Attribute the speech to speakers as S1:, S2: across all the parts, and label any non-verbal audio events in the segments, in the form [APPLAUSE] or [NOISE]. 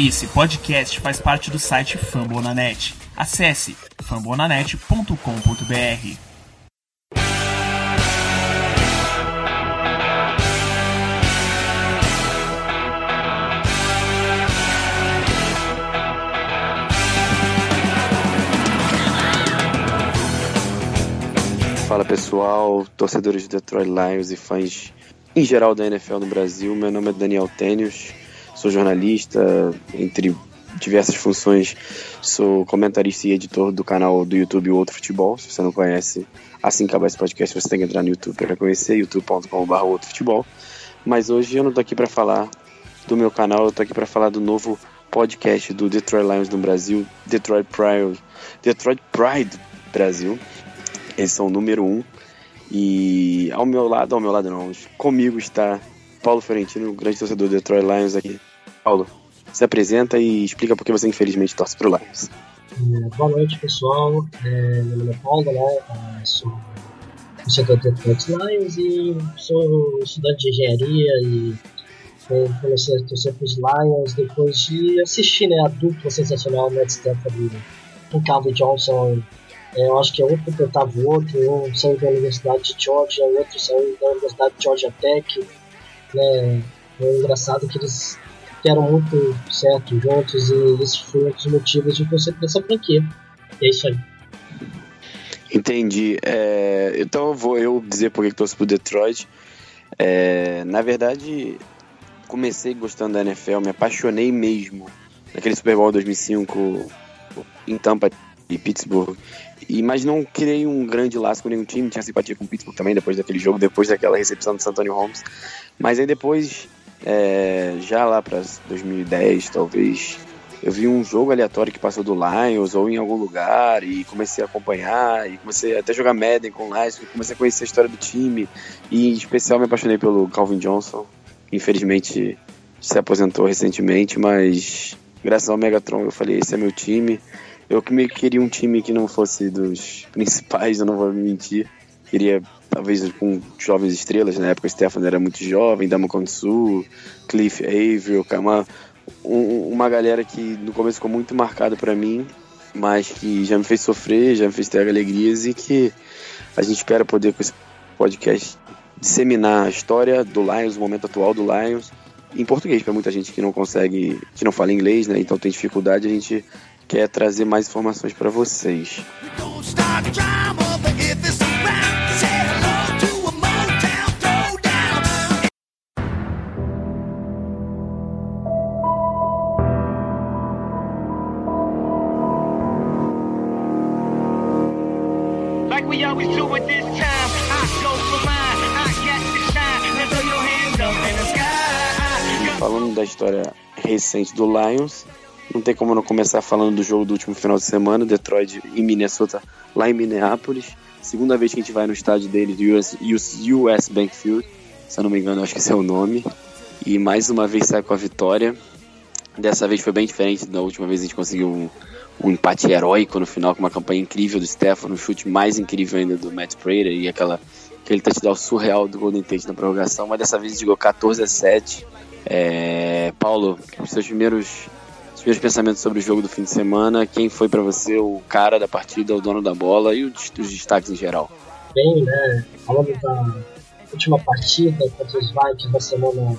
S1: Esse podcast faz parte do site Fambonanet. Acesse fambonanet.com.br.
S2: Fala pessoal, torcedores de Detroit Lions e fãs em geral da NFL no Brasil. Meu nome é Daniel Tênios, sou jornalista, entre diversas funções, sou comentarista e editor do canal do YouTube Outro Futebol. Se você não conhece, assim que acabar esse podcast, você tem que entrar no YouTube para conhecer, youtube.com.br Outro Futebol. Mas hoje eu não tô aqui para falar do meu canal, eu tô aqui para falar do novo podcast do Detroit Lions no Brasil, Detroit Pride, Detroit Pride Brasil. Eles são o número um. E ao meu lado, ao meu lado não, comigo está Paulo Fiorentino, grande torcedor do Detroit Lions aqui. Paulo, se apresenta e explica por que você infelizmente torce para o Lions.
S3: É, boa noite, pessoal. É, meu nome é Paulo, né? É, sou do Detroit Lions e sou estudante de engenharia e comecei a torcer para os Lions depois de assistir né, a dupla sensacional Matt Stafford e Calvin Johnson é, eu acho que é um completava o outro, um saiu da Universidade de Georgia, o outro saiu da Universidade de Georgia Tech. Né? É engraçado que eles deram muito certo juntos e esse foi um dos motivos de você ter essa franquia. É isso aí.
S2: Entendi. É, então vou eu dizer por que torço pro Detroit. É, na verdade, comecei gostando da NFL, me apaixonei mesmo naquele Super Bowl 2005 em Tampa e Pittsburgh. E, mas não criei um grande laço com nenhum time, tinha simpatia com o Pittsburgh também depois daquele jogo, depois daquela recepção do Santônio Holmes. Mas aí depois, é, já lá para 2010, talvez, eu vi um jogo aleatório que passou do Lions ou em algum lugar e comecei a acompanhar e comecei até a jogar Madden com o Lions, comecei a conhecer a história do time e em especial me apaixonei pelo Calvin Johnson. Infelizmente se aposentou recentemente, mas graças ao Megatron eu falei, esse é meu time. Eu que me queria um time que não fosse dos [LAUGHS] principais, eu não vou mentir. Queria, talvez, com jovens estrelas. Na época, o Stefano era muito jovem, Damo Sul, Cliff Averill, Kama. Um, uma galera que no começo ficou muito marcada para mim, mas que já me fez sofrer, já me fez ter alegrias e que a gente espera poder, com esse podcast, disseminar a história do Lions, o momento atual do Lions, em português, para muita gente que não consegue, que não fala inglês, né? Então tem dificuldade, a gente quer trazer mais informações para vocês. História recente do Lions, não tem como não começar falando do jogo do último final de semana, Detroit e Minnesota, lá em Minneapolis. Segunda vez que a gente vai no estádio deles, US, US, US Bank Field, se eu não me engano, acho que esse é o nome. E mais uma vez sai com a vitória. Dessa vez foi bem diferente da última vez a gente conseguiu um, um empate heróico no final com uma campanha incrível do Stefano, um chute mais incrível ainda do Matt Prater e aquela aquele touchdown surreal do Golden Tate na prorrogação, mas dessa vez jogou 14 a 7. É, Paulo, seus primeiros os meus pensamentos sobre o jogo do fim de semana. Quem foi para você o cara da partida, o dono da bola e os, destaques em geral?
S3: Bem, né? Falando da última partida contra os Vikings da semana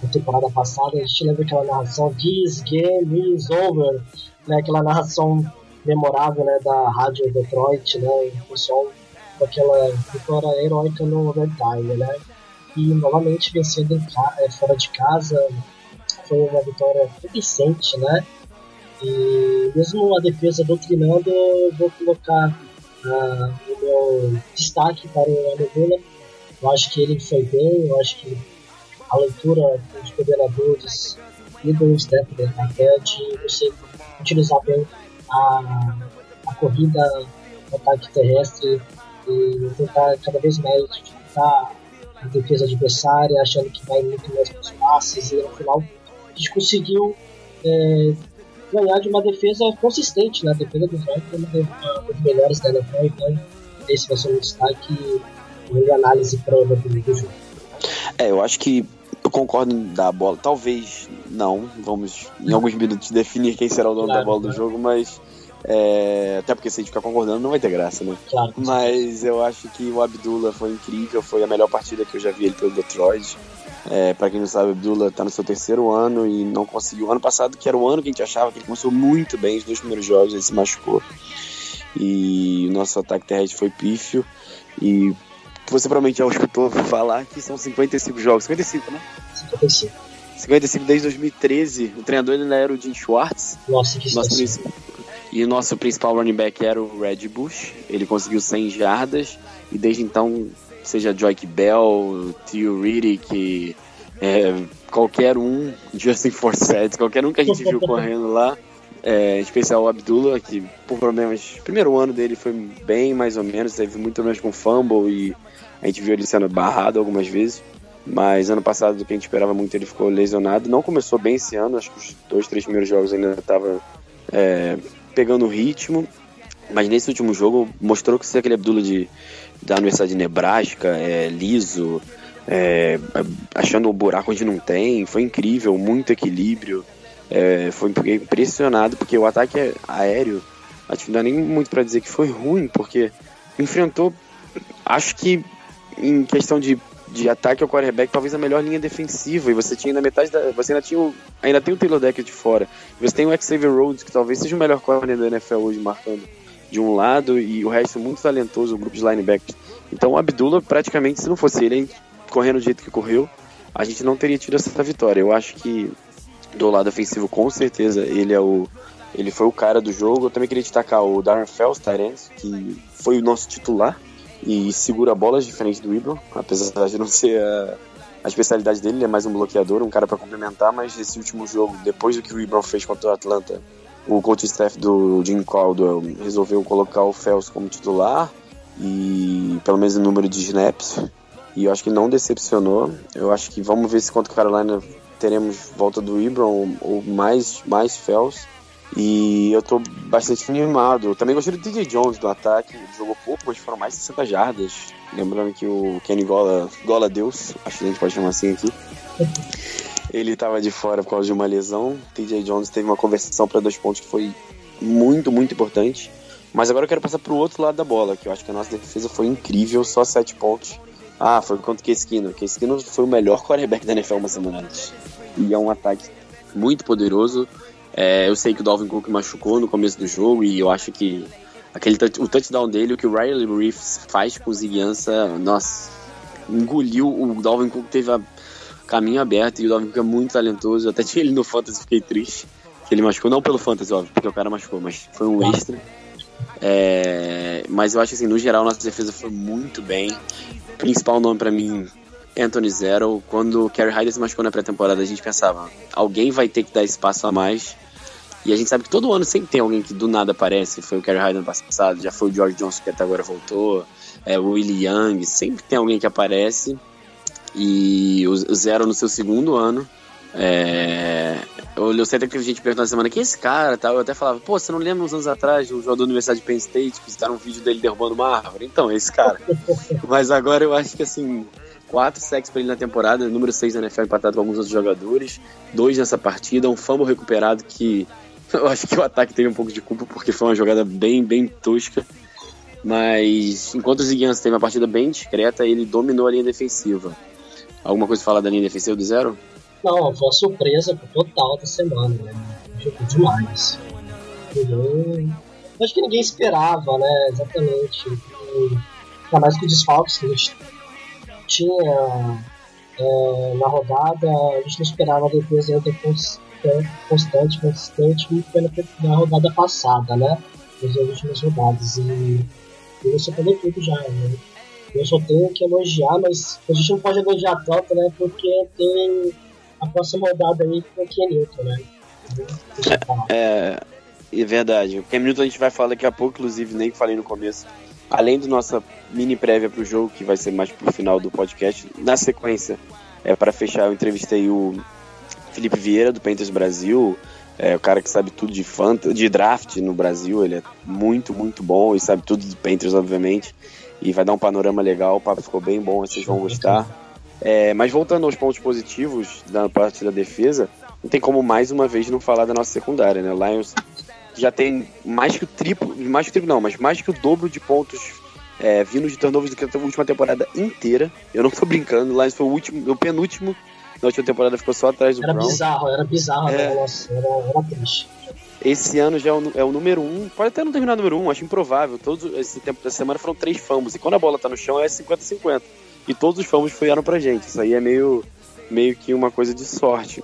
S3: da temporada passada, a gente lembra aquela narração This game is over, né? Aquela narração memorável né, da rádio Detroit, né? O pessoal com aquela vitória heróica no overtime, né? E novamente vencendo em, é, fora de casa, foi uma vitória convincente, né? E mesmo a defesa doutrinando, eu vou colocar uh, o meu destaque para o Anegula. Eu acho que ele foi bem, eu acho que a leitura dos coordenadores e do Stephen até de você utilizar bem a, a corrida, o ataque terrestre e tentar cada vez mais dificultar a defesa adversária, achando que vai muito mais para os passes e no final gente conseguiu é, ganhar de uma defesa consistente, né? A defesa do Vikings é uma das melhores da NFL, então esse vai ser um destaque e análise prévia do, jogo.
S2: É, eu acho que eu concordo da bola. Talvez não. Vamos em alguns minutos definir quem será o dono
S3: Claro,
S2: da bola do
S3: claro.
S2: jogo, mas. É, até porque se a gente ficar concordando não vai ter graça, né?
S3: Claro.
S2: Mas eu acho que o Abdullah foi incrível, foi a melhor partida que eu já vi ele pelo Detroit. É, para quem não sabe, o Abdullah tá no seu terceiro ano e não conseguiu. Ano passado, que era o ano que a gente achava que ele começou muito bem, os dois primeiros jogos ele se machucou. E o nosso ataque terrestre foi pífio. E você provavelmente já escutou falar que são 55 jogos. 55, né?
S3: 55.
S2: 55 desde 2013. O treinador ainda era o Jim Schwartz.
S3: Nossa, que
S2: Nosso. E o nosso principal running back era o Red Bush. Ele conseguiu 100 jardas. E desde então, seja Joyke Bell, Theo Riddick, é, qualquer um, [LAUGHS] Justin Forsett, qualquer um que a gente viu correndo lá. É, em especial o Abdullah, que por problemas. Primeiro ano dele foi bem mais ou menos, teve muito problemas com fumble e a gente viu ele sendo barrado algumas vezes. Mas ano passado, do que a gente esperava muito, ele ficou lesionado. Não começou bem esse ano, acho que os dois, três primeiros jogos ainda estava é, pegando o ritmo. Mas nesse último jogo mostrou que ser aquele Abdullah de, da Universidade de Nebraska, é, liso, é, achando um buraco onde não tem. Foi incrível, muito equilíbrio. É, foi impressionado porque o ataque aéreo, não dá nem muito para dizer que foi ruim, porque enfrentou, acho que em questão de, de ataque ao quarterback, talvez a melhor linha defensiva. E você tinha na metade da, você ainda tinha o, ainda tem o Taylor Decker de fora. Você tem o Xavier Rhodes que talvez seja o melhor corner da NFL hoje marcando de um lado e o resto muito talentoso, o grupo de linebackers. Então o Abdullah praticamente se não fosse ele correndo do jeito que correu, a gente não teria tido essa vitória. Eu acho que do lado ofensivo, com certeza, ele é o. Ele foi o cara do jogo. Eu também queria destacar o Darren Fells, que foi o nosso titular e segura bolas diferente do Ibram, apesar de não ser a, a especialidade dele, ele é mais um bloqueador, um cara para complementar, mas esse último jogo, depois do que o Ibram fez contra o Atlanta, o coach staff do Jim Caldwell resolveu colocar o Fells como titular e pelo menos o número de snaps, e eu acho que não decepcionou. Eu acho que vamos ver se contra o Carolina teremos volta do Ibram ou, mais, mais Fells. E eu tô bastante animado. Também gostei do DJ Jones do ataque. Ele jogou pouco, mas foram mais de 60 jardas. Lembrando que o Kenny Gola, Gola Deus, acho que a gente pode chamar assim aqui. Ele tava de fora por causa de uma lesão. TJ Jones teve uma conversão para dois pontos que foi muito, muito importante. Mas agora eu quero passar pro outro lado da bola, que eu acho que a nossa defesa foi incrível, só sete pontos. Ah, foi contra o Case Keenum. Case Keenum foi o melhor quarterback da NFL uma semana antes. E é um ataque muito poderoso. É, eu sei que o Dalvin Cook machucou no começo do jogo e eu acho que aquele o touchdown dele, o que o Riley Reeves faz com o Ziguiança, nossa, engoliu. O Dalvin Cook teve a caminho aberto e o Dalvin Cook é muito talentoso. Eu até tinha ele no Fantasy, fiquei triste. Que ele machucou, não pelo Fantasy, óbvio, porque o cara machucou, mas foi um extra. É, mas eu acho que assim, no geral, nossa defesa foi muito bem. O principal nome pra mim, Anthony Zero. Quando o Kerry Hyder se machucou na pré-temporada, a gente pensava, alguém vai ter que dar espaço a mais. E a gente sabe que todo ano sempre tem alguém que do nada aparece. Foi o Kerry Hyder no passado, já foi o George Johnson que até agora voltou, é, o Willie Young, sempre tem alguém que aparece. E o Zero no seu segundo ano. É, eu, sei até que teve gente perguntando na semana quem é esse cara tal. Eu até falava, pô, você não lembra uns anos atrás, o jogador da Universidade de Penn State, que fizeram um vídeo dele derrubando uma árvore? Então, é esse cara. [LAUGHS] Mas agora eu acho que assim, quatro sacks pra ele na temporada, número 6 na NFL empatado com alguns outros jogadores, dois nessa partida, um fumble recuperado que eu acho que o ataque teve um pouco de culpa porque foi uma jogada bem, bem tosca. Mas enquanto o Ziguiança teve uma partida bem discreta, ele dominou a linha defensiva. Alguma coisa falar da linha defensiva do zero?
S3: Não, foi uma surpresa total da semana, né? Jogou demais. Acho que ninguém esperava, né? Exatamente. E, Ainda mais que o desfalques que a gente tinha é, na rodada, a gente não esperava a defesa ainda constante, constante, como foi na, rodada passada, né? Nas últimas rodadas. E, e você falou tudo já, né? Eu só tenho que elogiar, mas a gente não pode elogiar tanto, né? Porque tem a próxima rodada aí com o Ken Newton, né? Falar.
S2: É, é verdade. O Newton a gente vai falar daqui a pouco, inclusive, nem falei no começo. Além da nossa mini prévia pro jogo, que vai ser mais pro final do podcast, na sequência, é para fechar, eu entrevistei o Felipe Vieira, do Panthers Brasil, é o cara que sabe tudo de fantasy, de draft no Brasil, ele é muito, muito bom e sabe tudo do Panthers, obviamente, e vai dar um panorama legal, o papo ficou bem bom, vocês vão gostar. É, mas voltando aos pontos positivos da parte da defesa, não tem como mais uma vez não falar da nossa secundária, né? O Lions já tem mais que o triplo, mais que o triplo não, mas mais que o dobro de pontos é, vindo de turnovers do que a última temporada inteira. Eu não tô brincando, o Lions foi o último, o penúltimo na última temporada ficou só atrás do
S3: era
S2: Brown.
S3: Bizarro, era bizarro,
S2: É.
S3: né? Nossa, era, era triste.
S2: Esse ano já é o, é o número um. Pode até não terminar o número um, acho improvável. Todos, esse tempo da semana foram três fumbles. E quando a bola tá no chão é 50-50. E todos os fumbles vieram pra gente. Isso aí é meio, meio que uma coisa de sorte.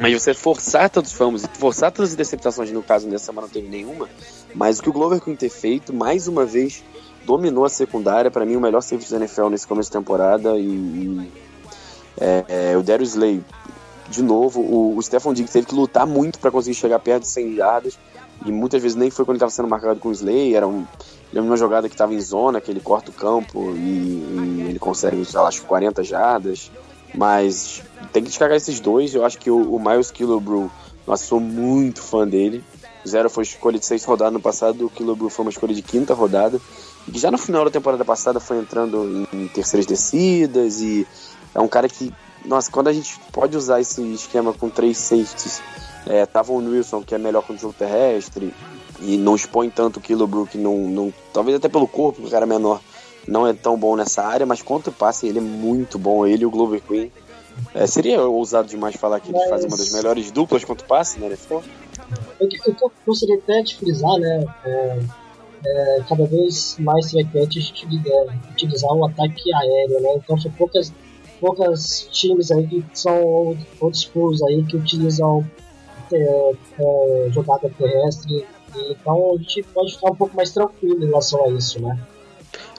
S2: Mas você forçar tantos e forçar tantas interceptações, no caso nessa semana não teve nenhuma. Mas o que o Glover Queen ter feito, mais uma vez, dominou a secundária. Pra mim, o melhor safety da NFL nesse começo de temporada. E, e, é, é, o Darius Slay de novo, o, o Stephon Diggs teve que lutar muito para conseguir chegar perto de 100 jardas e muitas vezes nem foi quando ele estava sendo marcado com o Slay, era um, uma jogada que estava em zona, que ele corta o campo e, e ele consegue, sei lá, acho que 40 jardas, mas tem que destacar esses dois, eu acho que o, o Miles Killebrew, nossa, sou muito fã dele, o Zero foi escolha de sexta rodada no passado, o Killebrew foi uma escolha de quinta rodada, e já no final da temporada passada foi entrando em terceiras descidas e é um cara que nossa, quando a gente pode usar esse esquema com três safeties, é, Tavon Wilson, que é melhor com o jogo terrestre, e não expõe tanto o Killebrew, que não, não. Talvez até pelo corpo, o cara é menor, não é tão bom nessa área, mas contra o passe ele é muito bom, ele e o Glover Queen. É, seria ousado demais falar que eles
S3: Mas-
S2: fazem uma das melhores duplas contra o passe, né? NFL?
S3: Eu, que- eu gostaria até de frisar, né? é, é, cada vez mais frequente a gente é, utilizar o ataque aéreo, né? Então são poucas, poucas times aí que são outros schools aí que utilizam é, é, jogada terrestre. E, então a gente pode ficar um pouco mais tranquilo em relação a isso, né?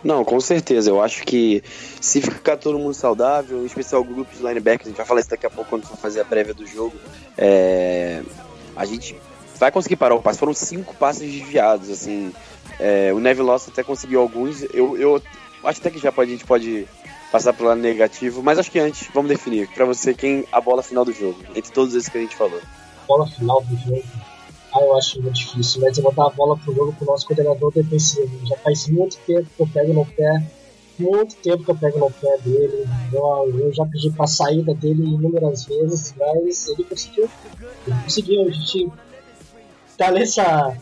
S2: Não, com certeza. Eu acho que se ficar todo mundo saudável, em especial o grupo de linebackers, a gente vai falar isso daqui a pouco quando for fazer a prévia do jogo, é, a gente vai conseguir parar o passe. Foram cinco passes desviados, assim. É, o Neville Loss até conseguiu alguns. Eu, eu acho até que já pode, a gente pode passar pro lado negativo, mas acho que antes, vamos definir pra você quem a bola final do jogo, entre todos esses que a gente falou.
S3: Bola final do jogo. Ah, eu acho muito difícil, mas eu vou dar a bola pro jogo pro nosso coordenador defensivo. Já faz muito tempo que eu pego no pé, muito tempo que eu pego no pé dele. Eu, eu já pedi pra saída dele inúmeras vezes, mas ele conseguiu. Ele conseguiu. A gente tá nessa,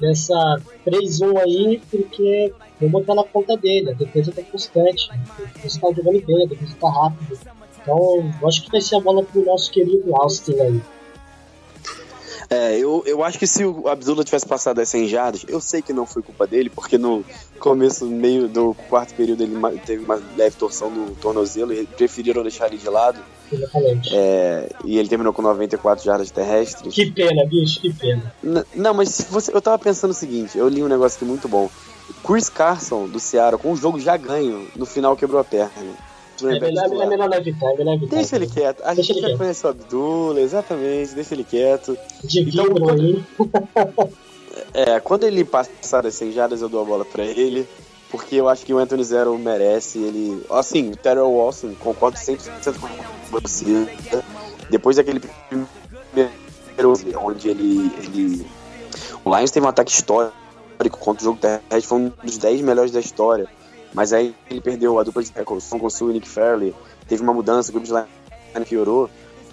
S3: nessa 3-1 aí porque vou botar na conta dele. A defesa tá constante, a defesa tá jogando bem, a defesa tá rápida. Então, eu acho que vai ser a bola pro nosso querido Austin aí.
S2: É, eu, eu acho que se o Abdullah tivesse passado as 100 jardas, eu sei que não foi culpa dele, porque no começo, meio do quarto período, ele teve uma leve torção no tornozelo e preferiram deixar ele de lado.
S3: Exatamente.
S2: É, e ele terminou com 94 jardas terrestres.
S3: Que pena, bicho, que pena.
S2: N- não, mas você, eu tava pensando o seguinte: eu li um negócio aqui muito bom. Chris Carson, do Seattle, com o jogo já ganho, no final quebrou a perna.
S3: É melhor, é melhor não evitar, é melhor evitar.
S2: Deixa ele quieto. A
S3: Deixa
S2: gente já
S3: quieto.
S2: conhece o Abdullah, exatamente, deixa ele quieto. Então,
S3: aí.
S2: É, quando ele passar das 100 jardas, eu dou a bola pra ele, porque eu acho que o Anthony Zero merece. Ele. Assim, o Terrell Wilson, concordo 100% com você. Depois daquele primeiro, onde ele, ele. O Lions teve um ataque histórico contra o jogo terrestre, foi um dos 10 melhores da história. Mas aí ele perdeu a dupla de tackles, com o Nick Fairley, teve uma mudança, o grupo de line piorou.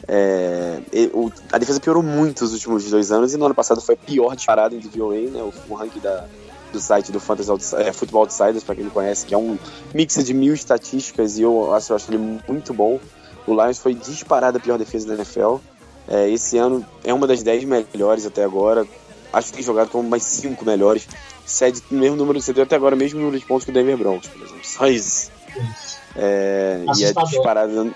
S2: É, o- a defesa piorou muito nos últimos dois anos e no ano passado foi a pior disparada em DVOA, né? O, o ranking da, do site do Fantasy Outs- é, Football Outsiders, para quem não conhece, que é um mix de mil estatísticas e eu acho, eu acho ele muito bom. O Lions foi disparada a pior defesa da NFL. É, esse ano é uma das 10 melhores até agora. Acho que tem jogado como mais 5 melhores. Cede o mesmo número de cedeu até agora, mesmo número de pontos que o Denver Broncos, por exemplo. Só isso. É, e é disparada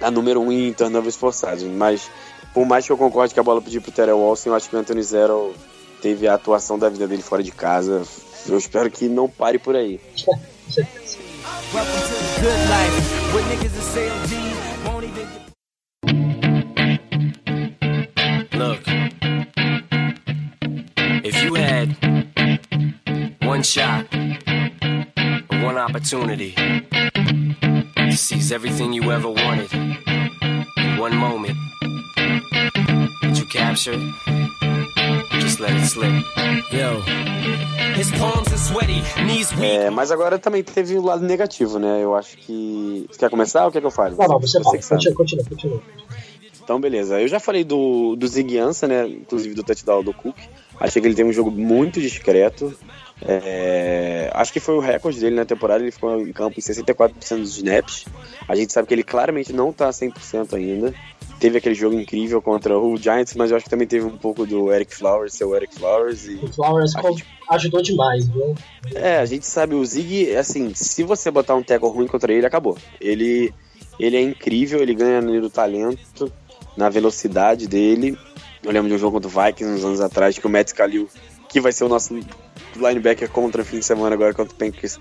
S2: a número 1 um em turnovers forçados. Mas, por mais que eu concorde que a bola pediu pro Terrell Wilson, eu acho que o Anthony Zero teve a atuação da vida dele fora de casa. Eu espero que não pare por aí. [LAUGHS]
S4: one shot, one opportunity to seize everything you ever wanted, one moment that you captured, just let it slip. Yo. His palms are sweaty, knees weak.
S2: É, mas agora também teve o lado negativo, né? Eu acho que. Você quer começar ou quer que eu fale?
S3: Não, não, você, fala.
S2: que sabe.
S3: Continua, continua, continua.
S2: Então, beleza. Eu já falei do, do Zig Ansah, né? Inclusive do touchdown do Cook. Achei que ele tem um jogo muito discreto. É, acho que foi o recorde dele na temporada. Ele ficou em campo em 64% dos snaps. A gente sabe que ele claramente não tá 100% ainda. Teve aquele jogo incrível contra o Giants, mas eu acho que também teve um pouco do Eric Flowers, seu Eric Flowers. E
S3: O Flowers
S2: gente-
S3: ajudou demais, viu?
S2: É, a gente sabe, o Zig, assim, se você botar um tackle ruim contra ele, acabou. Ele, ele é incrível, ele ganha no talento, na velocidade dele. Eu lembro de um jogo contra o Vikings uns anos atrás, que o Matt Kalil, que vai ser o nosso linebacker contra o fim de semana agora contra o Pancers,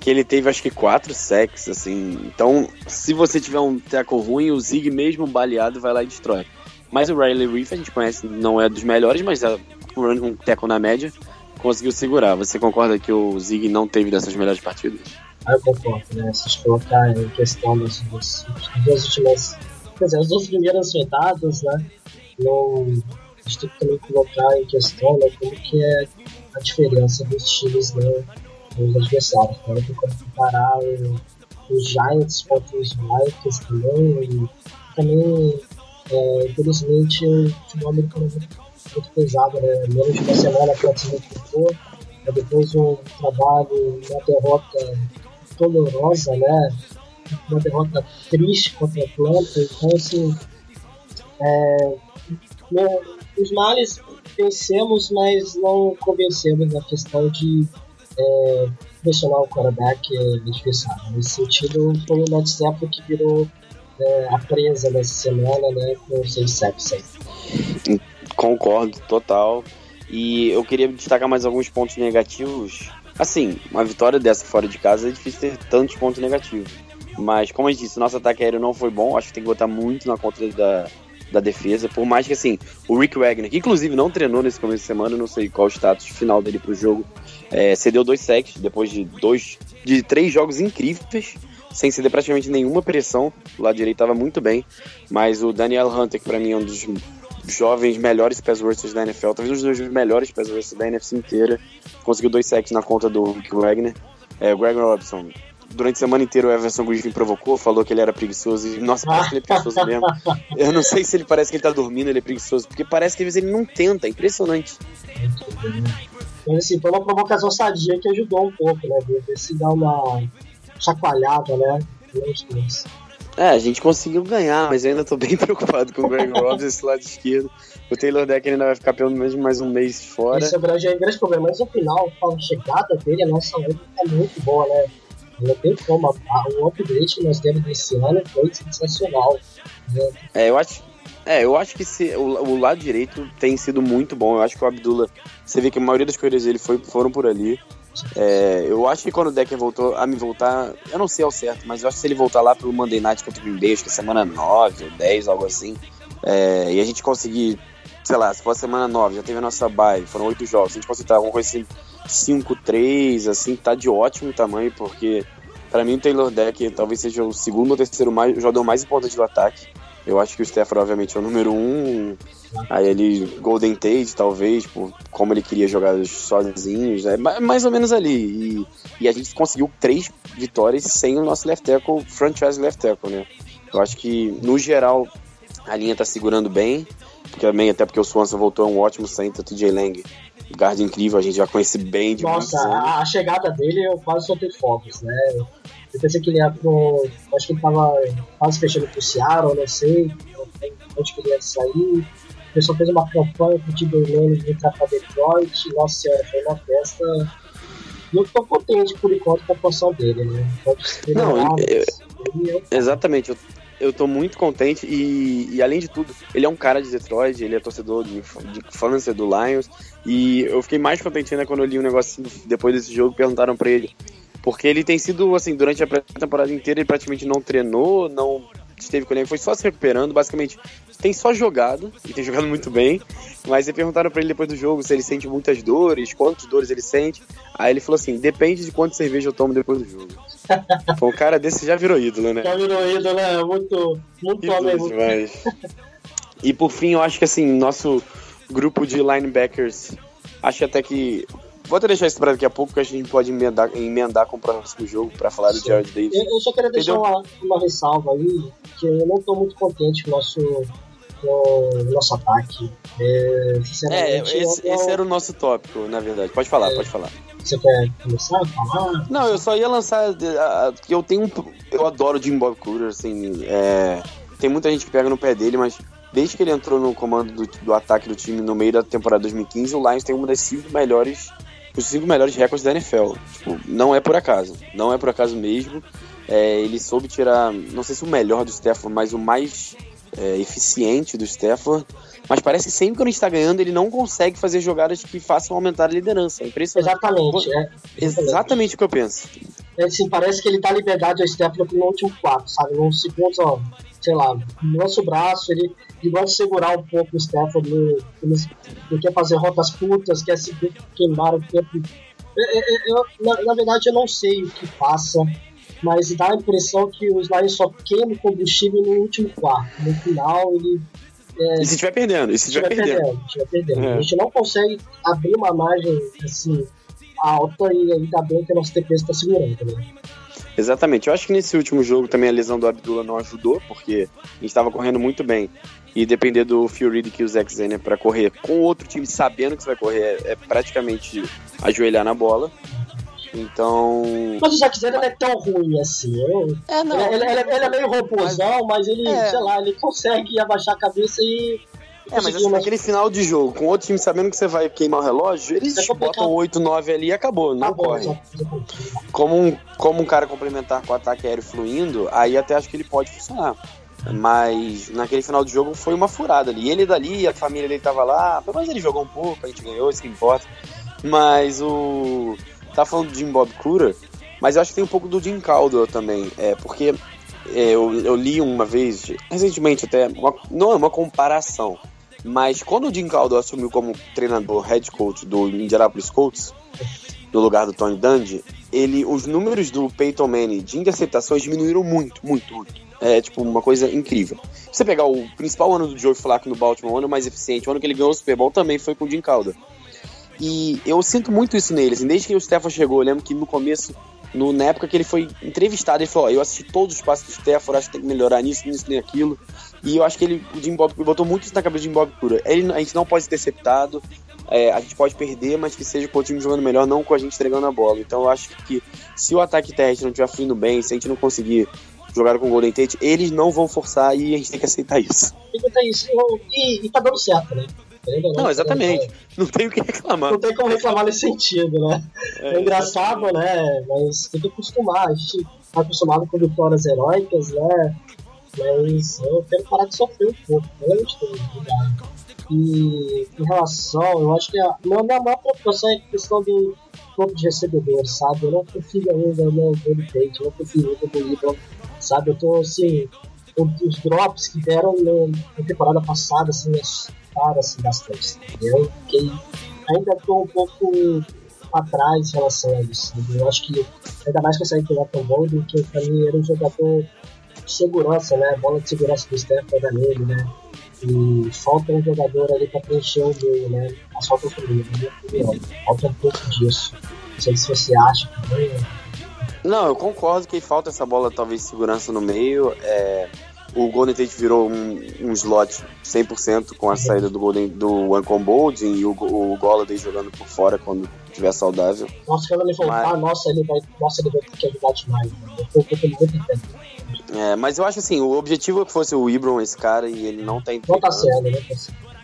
S2: que ele teve acho que quatro sacks, assim. Então, se você tiver um tackle ruim, o Zig mesmo baleado vai lá e destrói. Mas o Riley Reef a gente conhece, não é dos melhores, mas é um tackle na média conseguiu segurar. Você concorda que o Zig não teve dessas melhores partidas?
S3: Aí eu concordo, né? Se a gente colocar em questão das duas últimas. Quer dizer, as duas primeiras rodadas, né? Não, a gente tem que também colocar em questão né, como que é a diferença dos times né, dos adversários. Tem como comparar o- os Giants contra os Vikings também. E também, é, infelizmente, o futebol americano é muito, pesado, né? Menos de uma semana que do futebol. Aí depois um trabalho, uma derrota dolorosa, né? Uma derrota triste contra a Atlanta. Então, assim, é, né, os males vencemos, mas não convencemos na questão de é, pressionar o quarterback é, adversário. Nesse sentido, foi o Matt Stafford que virou é, a presa nessa semana, né? Com seis sacks aí.
S2: Concordo, total. E eu queria destacar mais alguns pontos negativos. Assim, uma vitória dessa fora de casa é difícil ter tantos pontos negativos. Mas, como eu disse, nosso ataque aéreo não foi bom. Acho que tem que botar muito na conta da, da defesa. Por mais que, assim, o Rick Wagner, que inclusive não treinou nesse começo de semana, não sei qual o status final dele pro jogo, é, cedeu dois sacks depois de dois, de três jogos incríveis, sem ceder praticamente nenhuma pressão. O lado direito estava muito bem. Mas o Daniel Hunter, que pra mim é um dos jovens melhores pass da NFL, talvez um dos melhores pass da NFC inteira, conseguiu dois sacks na conta do Rick Wagner. É, o Greg Robinson, durante a semana inteira o Everson Griffin provocou, falou que ele era preguiçoso e, nossa, parece que ele é preguiçoso mesmo. [LAUGHS] Eu não sei se ele parece que ele tá dormindo, ele é preguiçoso, porque parece que às vezes ele não tenta, é impressionante.
S3: Mas assim, foi uma provocação sadia que ajudou um pouco, né? Ver se dá uma chacoalhada, né?
S2: É, a gente conseguiu ganhar, mas eu ainda tô bem [LAUGHS] preocupado com o Greg Robinson esse lado esquerdo. O Taylor Decker ainda vai ficar pelo menos mais um mês fora.
S3: Esse é o grande, é problema. Mas no final, a chegada dele, a nossa luta é muito boa, né? Não tem como. O upgrade que nós temos desse ano foi sensacional. né?
S2: É, eu acho, é, eu acho que se, o, o lado direito tem sido muito bom. Eu acho que o Abdullah, você vê que a maioria das corridas dele foi, foram por ali. É, eu acho que quando o Decker voltou a me voltar, eu não sei ao certo, mas eu acho que se ele voltar lá pro Monday Night contra o Green Bay, acho que é semana 9 ou 10, algo assim, é, e a gente conseguir, sei lá, se for semana 9, já teve a nossa bye, foram 8 jogos, se a gente conseguir alguma coisa assim, 5-3, assim, tá de ótimo tamanho, porque pra mim o Taylor Decker talvez seja o segundo ou terceiro mais, jogador mais importante do ataque. Eu acho que o Stafford, obviamente, é o número um. Aí ele, Golden Tate, talvez, por como ele queria jogar sozinhos, né? Ma- mais ou menos ali. E, e a gente conseguiu três vitórias sem o nosso left tackle, franchise left tackle, né? Eu acho que, no geral, a linha tá segurando bem. Também, até porque o Swanson voltou é um ótimo center, TJ Lang. Guarda incrível, a gente já conhece bem de
S3: Nossa, a, a chegada dele eu quase soltei fogos, né? Eu pensei que ele ia pro. Acho que ele tava quase fechando pro Seattle, não sei onde que ele ia sair. O pessoal fez uma campanha pro Tiber Lane de entrar pra Detroit. Nossa senhora, foi uma festa. Eu tô contente por enquanto com a posição dele, né? Pode ser
S2: Não, eu- Exatamente, eu, eu tô muito contente e, e além de tudo, ele é um cara de Detroit, ele é torcedor de, de infância do Lions e eu fiquei mais contente ainda quando eu li um negócio assim, depois desse jogo, perguntaram pra ele, porque ele tem sido, assim, durante a pré-temporada inteira ele praticamente não treinou, não esteve com ele, foi só se recuperando, basicamente tem só jogado, e tem jogado muito bem, mas aí perguntaram pra ele depois do jogo se ele sente muitas dores, quantas dores ele sente, aí ele falou assim, depende de quanto cerveja eu tomo depois do jogo. [LAUGHS] Pô, um cara desse já virou ídolo, né?
S3: Já virou ídolo, né? Muito, muito homem,
S2: Ídolos
S3: muito
S2: demais. E por fim, eu acho que assim, nosso grupo de linebackers. Acho até que. Vou até deixar isso para daqui a pouco, que a gente pode emendar, emendar com o próximo jogo para falar do Jared Davis.
S3: Eu, eu só queria deixar
S2: Entendeu?
S3: uma, uma ressalva aí, que eu não tô muito contente com o nosso, o nosso ataque. É,
S2: É, esse,
S3: eu-
S2: esse era o nosso tópico, na verdade. Pode falar, pode falar.
S3: Você quer começar a falar?
S2: Não, eu só ia lançar. que eu tenho um. Eu adoro o Jim Bob Cooter, assim. é, tem muita gente que pega no pé dele, mas desde que ele entrou no comando do, do ataque do time no meio da temporada 2015, o Lions tem uma das cinco melhores. Os cinco melhores recordes da NFL. Tipo, não é por acaso. Não é por acaso mesmo. É, ele soube tirar, não sei se o melhor do Stafford, mas o mais é, eficiente do Stafford. Mas parece que sempre que a gente tá ganhando, ele não consegue fazer jogadas que façam aumentar a liderança. É impressionante.
S3: Exatamente, é.
S2: Exatamente o que eu penso.
S3: É, assim, parece que ele dá liberdade ao Stephen no último quarto, sabe? Nos segundos, ó, sei lá, lança o braço, ele, ele gosta de segurar um pouco o Stephen, ele, ele, ele quer fazer rotas curtas, quer se queimar o tempo. É, é, é, eu, na, na verdade, eu não sei o que passa, mas dá a impressão que os Lions só queimam combustível no último quarto. No final, ele
S2: E se estiver perdendo? E se estiver perdendo?
S3: perdendo, estiver perdendo.
S2: É.
S3: A gente não consegue abrir uma margem assim alta e ainda bem que o nosso TP está segurando, né?
S2: Exatamente. Eu acho que nesse último jogo também a lesão do Abdullah não ajudou, porque a gente estava correndo muito bem. E depender do Phil Reed e o Zach Zenner para correr com outro time sabendo que você vai correr é, é praticamente ajoelhar na bola. Então.
S3: Mas o Zack Zero não é tão ruim assim. Eu,
S2: É,
S3: ele, ele- ele- ele é meio robôzão, mas, ele,
S2: É.
S3: sei lá, ele consegue abaixar a cabeça e.
S2: É, mas assim, naquele final de jogo, com outro time sabendo que você vai queimar o relógio, eles
S3: É
S2: botam 8, 9 ali e acabou, não
S3: bom,
S2: corre. como um, como um cara complementar com o ataque aéreo fluindo, aí até acho que ele pode funcionar. Mas naquele final de jogo foi uma furada ali. Ele dali, a família dele tava lá, pelo menos ele jogou um pouco, a gente ganhou, isso que importa. Mas o. Tá falando do Jim Bob Cura, mas eu acho que tem um pouco do Jim Caldwell também. É, porque é, eu, eu li uma vez, recentemente até, uma- não é uma comparação, mas quando o Jim Caldwell assumiu como treinador, head coach do Indianapolis Colts, no lugar do Tony Dungy, ele, os números do Peyton Manning de interceptações diminuíram muito, muito, muito. É tipo uma coisa incrível. Se você pegar o principal ano do Joe Flacco no Baltimore, o ano mais eficiente, o ano que ele ganhou o Super Bowl também foi com o Jim Calder. E eu sinto muito isso nele, assim, desde que o Stafford chegou, eu lembro que no começo, no, na época que ele foi entrevistado, ele falou, ó, eu assisti todos os passos do Stafford, acho que tem que melhorar nisso, nisso, nem aquilo. E eu acho que ele, o Jim Bob botou muito isso na cabeça do Jim Bob Cura. Ele, a gente não pode ser interceptado, é, a gente pode perder, mas que seja com o time jogando melhor, não com a gente entregando a bola. Então eu acho que se o ataque terrestre não estiver fluindo bem, se a gente não conseguir jogar com o Golden Tate, eles não vão forçar e a gente tem que aceitar isso.
S3: Tem que ter isso. E, e tá dando certo, né?
S2: Não, exatamente. Não tem o que reclamar.
S3: Não tem como reclamar nesse sentido, né? É, engraçado, né? Mas tem que acostumar. A gente tá acostumado com vitórias heróicas, né? Mas eu quero parar de sofrer um pouco, pelo amor de Deus, obrigado. E em relação, eu acho que a minha, maior preocupação é a questão do corpo de recebedores, sabe? Eu não confio ainda no Golden Tate, eu não confio ainda no Ibram, sabe? Eu tô assim, os drops que deram na temporada passada, assim, assustaram assim, bastante, entendeu? Fiquei, ainda tô um pouco atrás em relação a isso? Eu acho que, ainda mais com essa do Elton Golden, que pra mim era um jogador de segurança, né? Bola de segurança do Stephen da nele, né? E falta um jogador ali pra preencher o meio, né? As faltas do meio, na minha opinião. Falta um pouco disso. Não sei se você acha também. né?
S2: Não, eu concordo que falta essa bola, talvez, segurança no meio. É, o Golden Tate virou um, um slot 100% com a saída do Golden do Ancon Boldin e o, o Golladay jogando por fora quando estiver saudável.
S3: Nossa, quando ele voltar,
S2: Mas-
S3: nossa, ele vai, nossa, ele vai ter que ajudar demais. Eu tô muito tempo.
S2: É, mas eu acho assim, o objetivo é que fosse o Ibron esse cara e ele não tá
S3: Não tá
S2: entregando.
S3: sendo, né?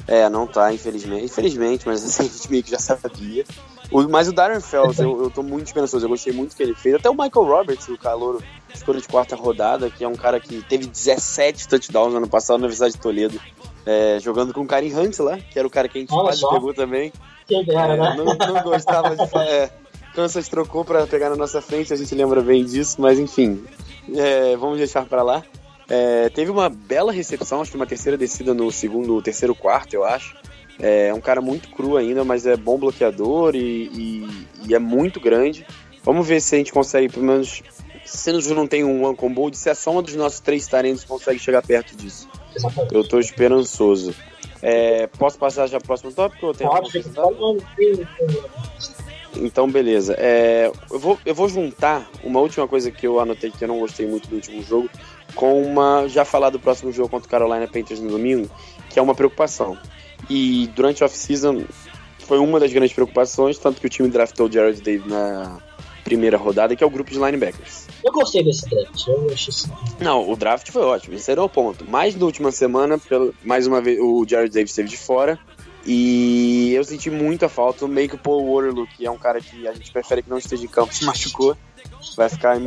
S2: É, não tá, infelizmente. Infelizmente, mas [LAUGHS] assim, a gente meio que já sabia. O, mas o Darren Fells, eu, eu tô muito esperançoso. Eu gostei muito do que ele fez. Até o Michael Roberts, o calouro, escolha de quarta rodada, que é um cara que teve 17 touchdowns no ano passado na Universidade de Toledo, é, jogando com o Karim Hunt lá, que era o cara que a gente quase pegou também.
S3: Quem dera,
S2: É,
S3: né?
S2: não, não gostava de falar. É, Kansas trocou pra pegar na nossa frente, a gente lembra bem disso, mas enfim, é, vamos deixar pra lá. É, teve uma bela recepção, acho que uma terceira descida no segundo, terceiro quarto, eu acho. É um cara muito cru ainda, mas é bom bloqueador e, e- e é muito grande. Vamos ver se a gente consegue, pelo menos, se não tem um one combo, se a soma dos nossos três talentos consegue chegar perto disso. Eu tô esperançoso. É, posso passar já pro próximo tópico? Ou
S3: Pode, tem-
S2: Então, beleza. É, eu, vou, eu vou juntar uma última coisa que eu anotei que eu não gostei muito do último jogo com uma. Já falar do próximo jogo contra o Carolina Panthers no domingo, que é uma preocupação. E durante a off-season foi uma das grandes preocupações, tanto que o time draftou o Jared Davis na primeira rodada, que é o grupo de linebackers.
S3: Eu gostei desse draft, eu achei assim.
S2: Não, o draft foi ótimo, esse era o ponto. Mas na última semana, mais uma vez, o Jared Davis esteve de fora. E eu senti muita falta. Meio que o Paul Waterloo, que é um cara que a gente prefere que não esteja em campo, se machucou. Vai ficar,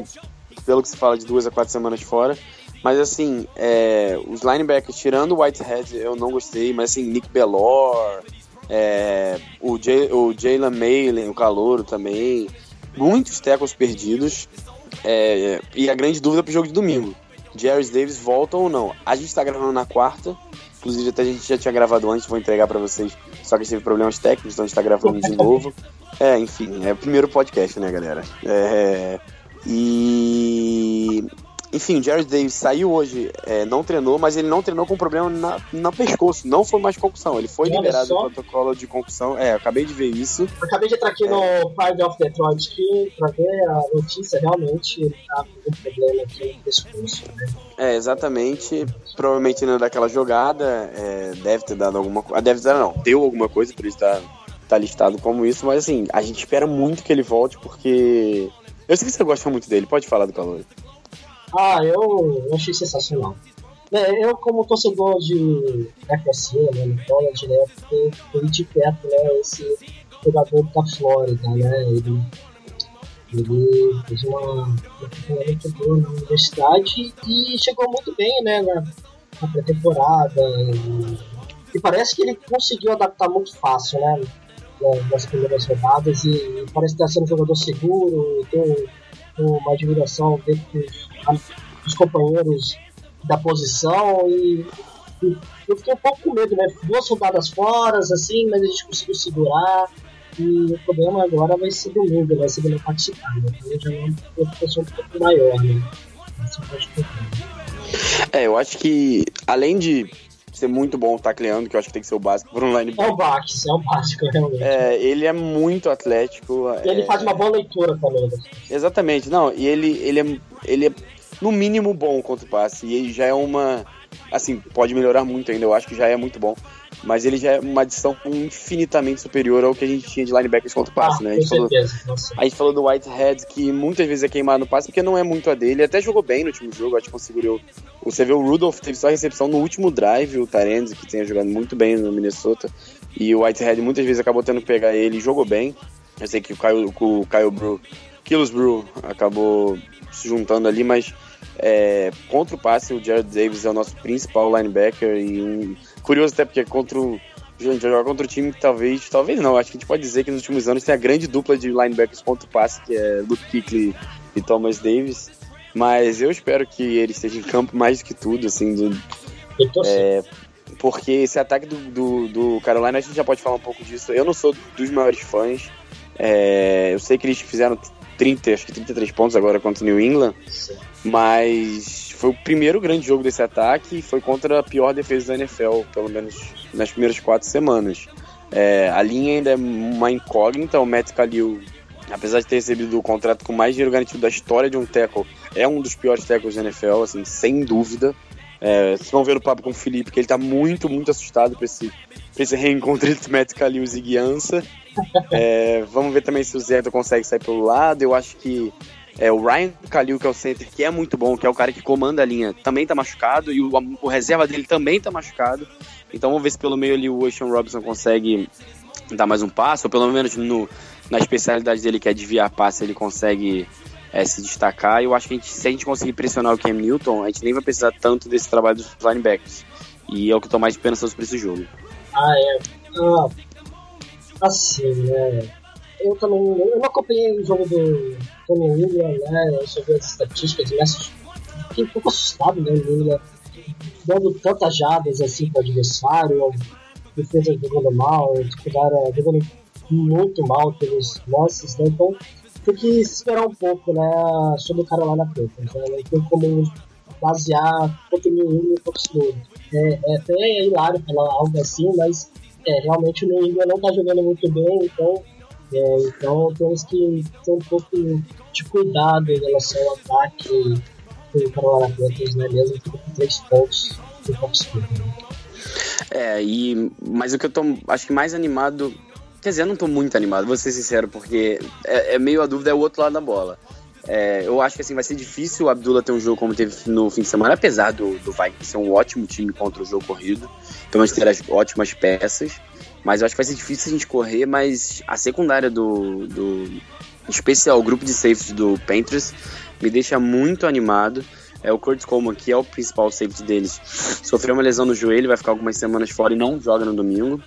S2: pelo que se fala, de duas a quatro semanas fora. Mas assim, é, os linebackers, tirando o Whitehead, eu não gostei. Mas assim, Nick Bellor, é, o, Jalen Maylen, o Calouro também. Muitos tackles perdidos. É, e a grande dúvida pro jogo de domingo. Jarvis Davis volta ou não? A gente tá gravando na quarta. Inclusive, até a gente já tinha gravado antes, vou entregar pra vocês. Só que teve problemas técnicos, então a gente tá gravando de novo. [LAUGHS] É, enfim, é o primeiro podcast, né, galera? É, e. Enfim, o Jared Davis saiu hoje, é, não treinou, mas ele não treinou com problema na, no pescoço. Não foi mais concussão. Ele foi
S3: Olha
S2: liberado do
S3: só.
S2: protocolo de concussão. É, acabei de ver isso.
S3: Acabei de entrar aqui no Pride of Detroit aqui pra ver a notícia. Realmente ele tá com um problema aqui no pescoço. Né?
S2: É, exatamente. Provavelmente não daquela jogada, é, deve ter dado alguma coisa. Deve ter, não, deu alguma coisa, por isso tá, tá listado como isso, mas assim, a gente espera muito que ele volte, porque. Eu sei que você gosta muito dele, pode falar do calor.
S3: Ah, eu, achei sensacional. É, eu, como torcedor de FSC, né, né, eu fiquei de perto, né, esse jogador da Flórida, né, ele, ele fez uma, muito boa na universidade e chegou muito bem, né, na, na pré-temporada e, e parece que ele conseguiu adaptar muito fácil, né, na- nas primeiras rodadas e, e parece estar sendo um jogador seguro, tem um- uma admiração dentro dos, dos companheiros da posição e, e eu fiquei um pouco com medo, né? Duas rodadas fora, assim, mas a gente conseguiu segurar. E o problema agora vai ser domingo, vai ser ele participar, né? Então já é uma preocupação um pouco maior, né? Contar.
S2: É, eu acho que, além de ser muito bom tacleando, que eu acho que tem que ser o básico por um
S3: É
S2: linebacker,
S3: o básico, é o básico, realmente.
S2: é, ele é muito atlético.
S3: E ele
S2: é,
S3: faz uma boa leitura também. Né?
S2: Exatamente, não, e ele, ele, é, ele é no mínimo bom contra o passe, e ele já é uma. Assim, pode melhorar muito ainda, eu acho que já é muito bom, mas ele já é uma adição infinitamente superior ao que a gente tinha de linebackers contra o passe,
S3: ah,
S2: né? A gente, falou, a gente falou do Whitehead, que muitas vezes é queimado no passe, porque não é muito a dele, ele até jogou bem no último jogo, acho que conseguiu. Você vê o Rudolph teve só recepção no último drive, o Tarenzi, que tinha jogado muito bem no Minnesota, e o Whitehead muitas vezes acabou tendo que pegar ele e jogou bem. Eu sei que o Kyle, o Kyle Brew, Killsbrew acabou se juntando ali, mas é, contra o passe, o Jared Davis é o nosso principal linebacker e um, curioso até porque contra o a gente vai jogar contra o time que talvez, talvez não, acho que a gente pode dizer que nos últimos anos tem a grande dupla de linebackers contra o passe, que é Luke Kuechly e Thomas Davis. Mas eu espero que ele esteja em campo mais do que tudo, assim, do, é, porque esse ataque do, do, do Carolina, a gente já pode falar um pouco disso. Eu não sou dos maiores fãs. É, eu sei que eles fizeram 30, acho que 33 pontos agora contra o New England,
S3: assim.
S2: mas foi o primeiro grande jogo desse ataque e foi contra a pior defesa da NFL, pelo menos nas primeiras quatro semanas. É, a linha ainda é uma incógnita, o Matt Kalil, apesar de ter recebido o contrato com mais dinheiro garantido da história de um tackle, é um dos piores tackles da NFL, assim, sem dúvida. É, vocês vão ver no papo com o Felipe que ele tá muito, muito assustado pra esse, pra esse reencontro entre Matt Kalil e Ziggy Ansah. É, vamos ver também se o Zerto consegue sair pelo lado. Eu acho que é, o Ryan Kalil, que é o center, que é muito bom, que é o cara que comanda a linha, também tá machucado. E o, o reserva dele também tá machucado. Então vamos ver se pelo meio ali o Ocean Robinson consegue dar mais um passo, ou pelo menos no, na especialidade dele, que é desviar passe, ele consegue é, se destacar. Eu acho que a gente, se a gente conseguir pressionar o Cam Newton, a gente nem vai precisar tanto desse trabalho dos linebackers. E é o que eu tô mais esperançoso pra esse jogo.
S3: Ah, é. Ah, assim, né? Eu também eu não acompanhei o jogo do Tony William, né? Eu só vi as estatísticas, mas fiquei um pouco assustado, né? O William dando tantas jadas assim para o adversário, defesa jogando mal, dificuldade jogando muito mal pelos lances, né? Então tem que esperar um pouco, né? Sobre o Carolina Panthers, né? Não tem como basear contra o New England e Fox é, é até hilário falar algo assim, mas é, realmente o New England não está jogando muito bem, então, é, então temos que ter um pouco de cuidado em relação ao ataque do Carolina Panthers, né, mesmo com três pontos do. Né?
S2: É, e, mas o que eu tô, acho que mais animado, quer dizer, eu não tô muito animado, vou ser sincero, porque é, é meio a dúvida é o outro lado da bola. É, eu acho que assim vai ser difícil o Abdullah ter um jogo como teve no fim de semana, apesar do, do Vikings ser um ótimo time contra o jogo corrido, pelo menos ter as ótimas peças. Mas eu acho que vai ser difícil a gente correr, mas a secundária do. do especial o grupo de safety do Panthers me deixa muito animado. É o Curtis Coleman, que é o principal safety deles, sofreu uma lesão no joelho, vai ficar algumas semanas fora e não joga no domingo.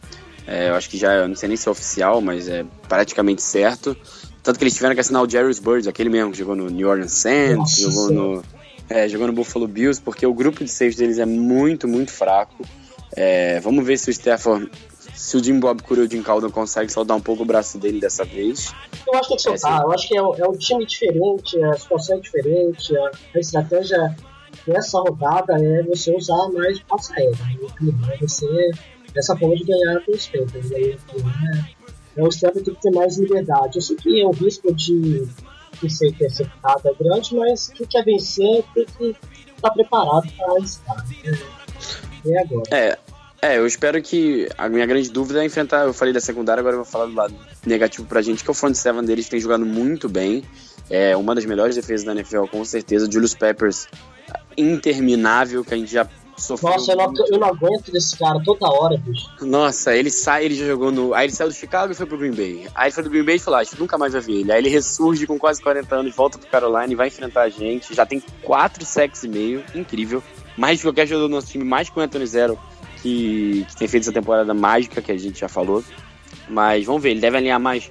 S2: É, eu acho que já, não sei nem se é oficial, mas é praticamente certo. Tanto que eles tiveram que assinar o Jerry's Birds, aquele mesmo que jogou no New Orleans Saints, jogou no, é, jogou no Buffalo Bills, porque o grupo de safety deles é muito, muito fraco. É, vamos ver se o Stafford, se o Jim Bob Cura e o Jim Calder conseguem soltar um pouco o braço dele dessa vez.
S3: Eu acho que tem que soltar, é, eu acho que é, é um time diferente, a situação é diferente, a, a estratégia dessa rodada é você usar mais o passo aéreo, né? é você essa forma de ganhar com os Panthers. Né? É, o Stephen tem que ter mais liberdade. Eu sei que é um risco de, de ser interceptado é grande, mas quem quer vencer tem que estar preparado para arriscar. Né? É agora.
S2: É. É, eu espero que. A minha grande dúvida é enfrentar. Eu falei da secundária, agora eu vou falar do lado negativo pra gente, que é o front seven deles tem jogado muito bem. É uma das melhores defesas da NFL, com certeza. Julius Peppers, interminável, que a gente já
S3: Sofreu Nossa, eu não, eu não aguento desse cara toda hora, bicho.
S2: Nossa, ele sai, ele já jogou no. Aí ele saiu do Chicago e foi pro Green Bay. Aí ele foi do Green Bay e falou: ah, acho que nunca mais vai ver ele. Aí ele ressurge com quase 40 anos, volta pro Carolina e vai enfrentar a gente. Já tem 4 sacks e meio, incrível. Mais de qualquer jogador do nosso time, mais que o Anthony Zero, que, que tem feito essa temporada mágica que a gente já falou. Mas vamos ver, ele deve alinhar mais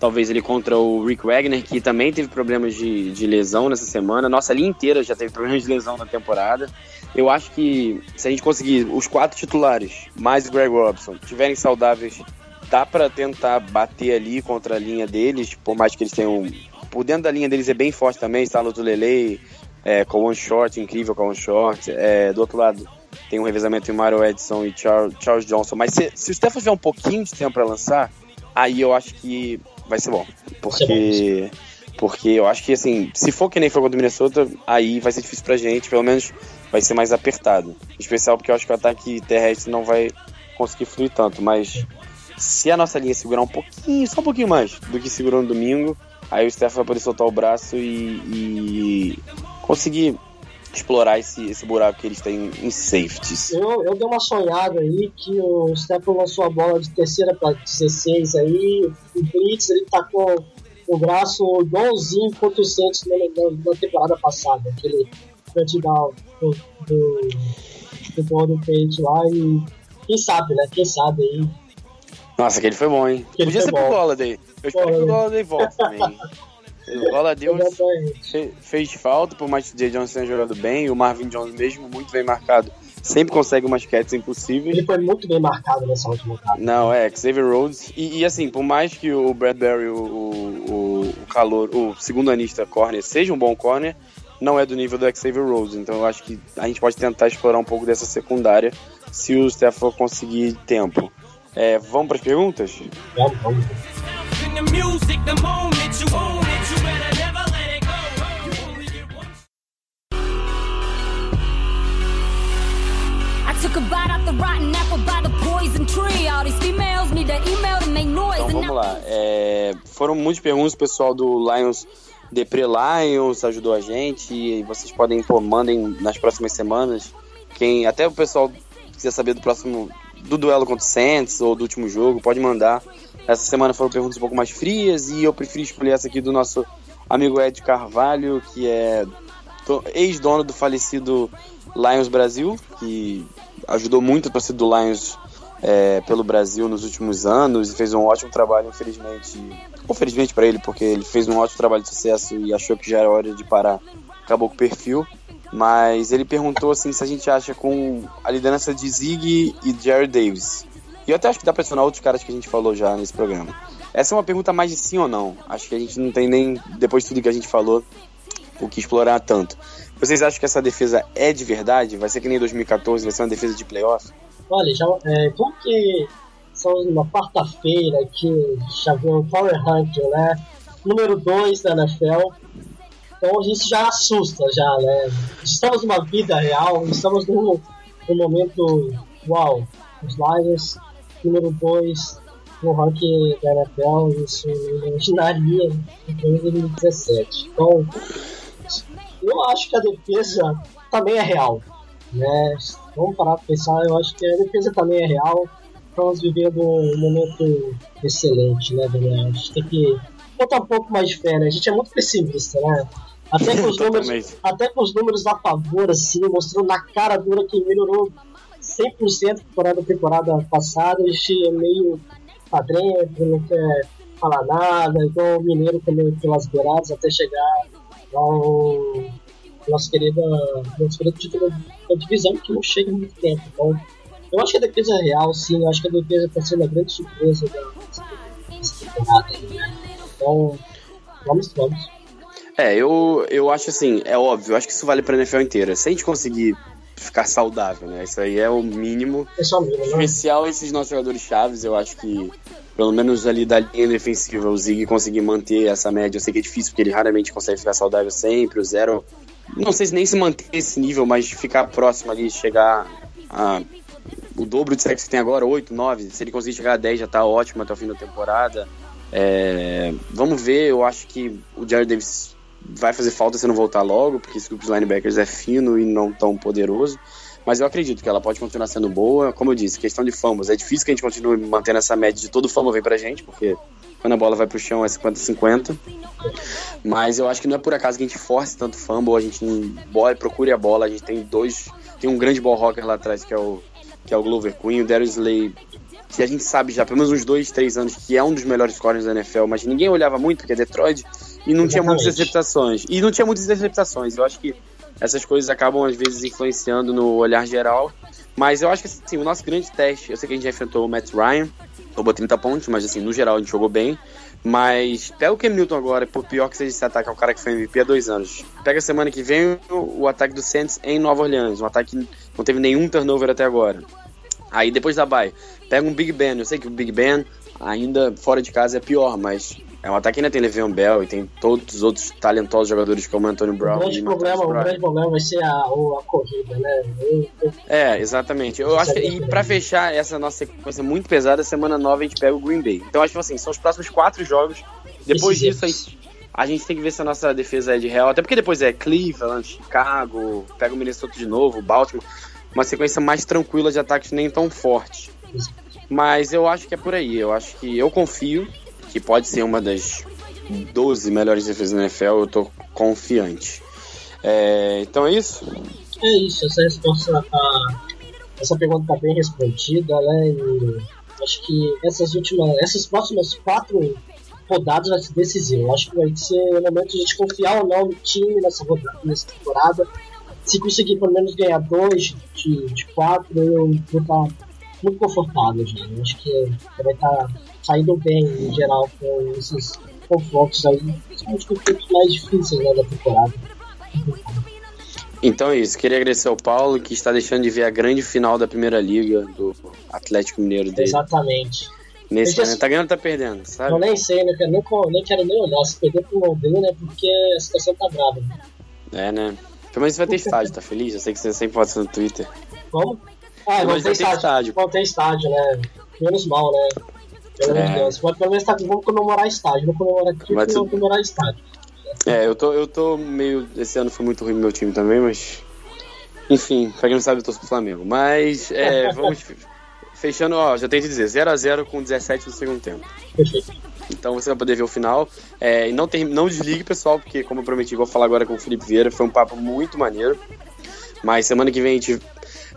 S2: talvez ele contra o Rick Wagner, que também teve problemas de, de lesão nessa semana. Nossa linha inteira já teve problemas de lesão na temporada. Eu acho que se a gente conseguir os quatro titulares, mais o Greg Robson, tiverem saudáveis, dá para tentar bater ali contra a linha deles, por mais que eles tenham. Por dentro da linha deles é bem forte também, está no Tulele, é, com one short, incrível com one short. É, do outro lado, tem um revezamento em Mario Edson e Charles, Charles Johnson. Mas se, se o Stefan tiver um pouquinho de tempo para lançar, aí eu acho que vai ser bom. Porque. Porque eu acho que, assim, se for que nem foi contra o Minnesota, aí vai ser difícil pra gente, pelo menos vai ser mais apertado. Em especial porque eu acho que o ataque terrestre não vai conseguir fluir tanto, mas se a nossa linha segurar um pouquinho, só um pouquinho mais do que segurou no domingo, aí o Steph vai poder soltar o braço e, e conseguir explorar esse, esse buraco que eles têm em safeties.
S3: Eu, eu dei uma sonhada aí que o Stephen lançou a bola de terceira para 16 aí, o Blitz ele tacou o braço igualzinho contra o Santos na, na, na temporada passada, aquele touchdown do, do, do Golden Tate lá e quem sabe, né? Quem sabe aí.
S2: Nossa, aquele foi bom, hein? Aquele Podia ser bom. pro Golladay. Eu espero que o Golladay volte também. [LAUGHS] O Golladay fez, fez falta, por mais que o Jay Jones tenha jogado bem, o Marvin Jones mesmo muito bem marcado sempre consegue umas catches impossíveis.
S3: Ele foi muito bem marcado nessa última rodada.
S2: Não, é, Xavier Rhodes. E, e, assim, por mais que o Bradbury, o, o, o calor, o segundo anista corner, seja um bom corner, não é do nível do Xavier Rhodes. Então eu acho que a gente pode tentar explorar um pouco dessa secundária se o Stefan conseguir tempo. É, vamos para as perguntas?
S3: Vamos, vamos.
S2: Então vamos lá. É, foram muitas perguntas, pessoal do Lions Depre Lions ajudou a gente e vocês podem, pô, mandem nas próximas semanas. Quem, até o pessoal quiser saber do próximo do duelo contra o Saints ou do último jogo, pode mandar. Essa semana foram perguntas um pouco mais frias e eu preferi escolher essa aqui do nosso amigo Ed Carvalho, que é ex-dono do falecido Lions Brasil, que ajudou muito a torcida do Lions é, pelo Brasil nos últimos anos e fez um ótimo trabalho, infelizmente. Infelizmente para ele, porque ele fez um ótimo trabalho de sucesso e achou que já era hora de parar. Acabou com o perfil. Mas ele perguntou assim se a gente acha com a liderança de Zig e Jerry Davis. E eu até acho que dá pra adicionar outros caras que a gente falou já nesse programa. Essa é uma pergunta mais de sim ou não. Acho que a gente não tem nem, depois de tudo que a gente falou, o que explorar tanto. Vocês acham que essa defesa é de verdade? Vai ser que nem 2014, vai ser uma defesa de playoff?
S3: Olha, já, é, como que são uma quarta-feira que já viu o Power Ranking, né? Número 2 da NFL. Então isso já assusta, já, né? Estamos numa vida real, estamos num, num momento uau. Os Lions, número 2 no ranking da NFL, isso eu imaginaria em 2017. Então, eu acho que a defesa também é real. Né? Vamos parar para pensar, eu acho que a defesa também é real. Estamos vivendo um momento excelente, né, Daniel? A gente tem que botar um pouco mais de fé, né? A gente é muito pessimista, né? Até com os [LAUGHS] números, até com os números a favor, assim, mostrando na cara dura que melhorou 100% comparado à temporada passada. A gente é meio padrinho, não quer falar nada, igual o Mineiro também pelas beiradas até chegar ao nosso querido, nosso querido título da divisão que não chega muito tempo. Então, eu acho que a defesa é real, sim, eu acho que a defesa está sendo a grande surpresa dessa temporada. Né? Então, vamos, vamos.
S2: É, eu, eu acho assim, é óbvio, eu acho que isso vale pra NFL inteira. Se a gente conseguir ficar saudável, né? Isso aí é o mínimo.
S3: É só mínimo, né?
S2: Especial esses nossos jogadores chaves, eu acho que pelo menos ali da linha defensiva, o Zig conseguir manter essa média. Eu sei que é difícil, porque ele raramente consegue ficar saudável sempre. O Zero, não sei se nem se manter esse nível, mas ficar próximo ali, chegar a o dobro de sexo que tem agora, 8, 9. Se ele conseguir chegar a 10, já tá ótimo até o fim da temporada. É, vamos ver, eu acho que o Jared Davis vai fazer falta se não voltar logo, porque esse grupo de linebackers é fino e não tão poderoso. Mas eu acredito que ela pode continuar sendo boa. Como eu disse, questão de fumbles. É difícil que a gente continue mantendo essa média de todo fumble vem pra gente, porque quando a bola vai pro chão é 50-50. Mas eu acho que não é por acaso que a gente force tanto fumble, a gente bola, procure a bola, a gente tem dois. Tem um grande ball rocker lá atrás que é o, que é o Glover Queen, o Darius Slay, que a gente sabe já pelo menos uns dois, três anos que é um dos melhores corners da NFL, mas ninguém olhava muito, porque é Detroit, e não tinha muitas interceptações. E não tinha muitas interceptações. Eu acho que essas coisas acabam às vezes influenciando no olhar geral. Mas eu acho que assim, o nosso grande teste, eu sei que a gente já enfrentou o Matt Ryan, roubou 30 pontos, mas assim, no geral a gente jogou bem. Mas pega o Cam Newton agora, por pior que seja esse ataque, é o cara que foi MVP há dois anos. Pega a semana que vem o, ataque do Saints em Nova Orleans, um ataque que não teve nenhum turnover até agora. Aí depois da bye, pega um Big Ben, eu sei que o Big Ben ainda fora de casa é pior, mas é um ataque que ainda tem Le'Veon Bell e tem todos os outros talentosos jogadores como Antônio Brown.
S3: O grande, problema, o grande problema vai ser a, a corrida, né? Eu, eu...
S2: É, exatamente. Eu acho que, e pra fechar essa nossa sequência muito pesada, semana 9 a gente pega o Green Bay. Então acho que assim, são os próximos quatro jogos. Depois disso, a gente, a gente tem que ver se a nossa defesa é de real. Até porque depois é Cleveland, Chicago, pega o Minnesota de novo, Baltimore. Uma sequência mais tranquila de ataques nem tão forte. Mas eu acho que é por aí. Eu acho que eu confio que pode ser uma das 12 melhores defesas da NFL, eu tô confiante. É, então é isso?
S3: É isso, essa resposta tá, essa pergunta tá bem respondida, né? E acho que essas últimas, essas próximas quatro rodadas vai ser decisivo. Acho que vai ser o momento de a gente confiar ou não no time nessa rodada, nessa temporada. Se conseguir pelo menos ganhar dois de, de quatro, eu vou estar tá muito confortável, gente. Acho que vai estar tá saindo bem em geral com esses confrontos aí, principalmente confrontos mais difíceis né, da temporada.
S2: Então é isso, queria agradecer ao Paulo que está deixando de ver a grande final da primeira liga do Atlético Mineiro dele.
S3: Exatamente.
S2: Nesse momento, tá ganhando ou tá perdendo, sabe?
S3: Eu nem sei, né? Eu nem, nem quero nem olhar se perder pro Londrina, né? Porque a situação tá brava.
S2: É, né? Pelo menos você vai ter estádio, tá feliz? Eu sei que você sempre pode no Twitter.
S3: Como? Ah, não tem estádio. estádio. Não tem estádio, né? Menos mal, né? Pelo de Deus. Mas pelo menos tá, vamos comemorar estádio. Vamos comemorar título, mas vamos comemorar estádio.
S2: É, eu tô, eu tô meio. Esse ano foi muito ruim no meu time também, mas. Enfim, pra quem não sabe, eu tô pro Flamengo. Mas, é, [LAUGHS] vamos. Fechando, ó, já tenho que dizer, 0x0 com 17 do segundo tempo.
S3: Perfeito.
S2: Então você vai poder ver o final. É, e não, tem, não desligue, pessoal, porque, como eu prometi, vou falar agora com o Felipe Vieira. Foi um papo muito maneiro. Mas semana que vem a gente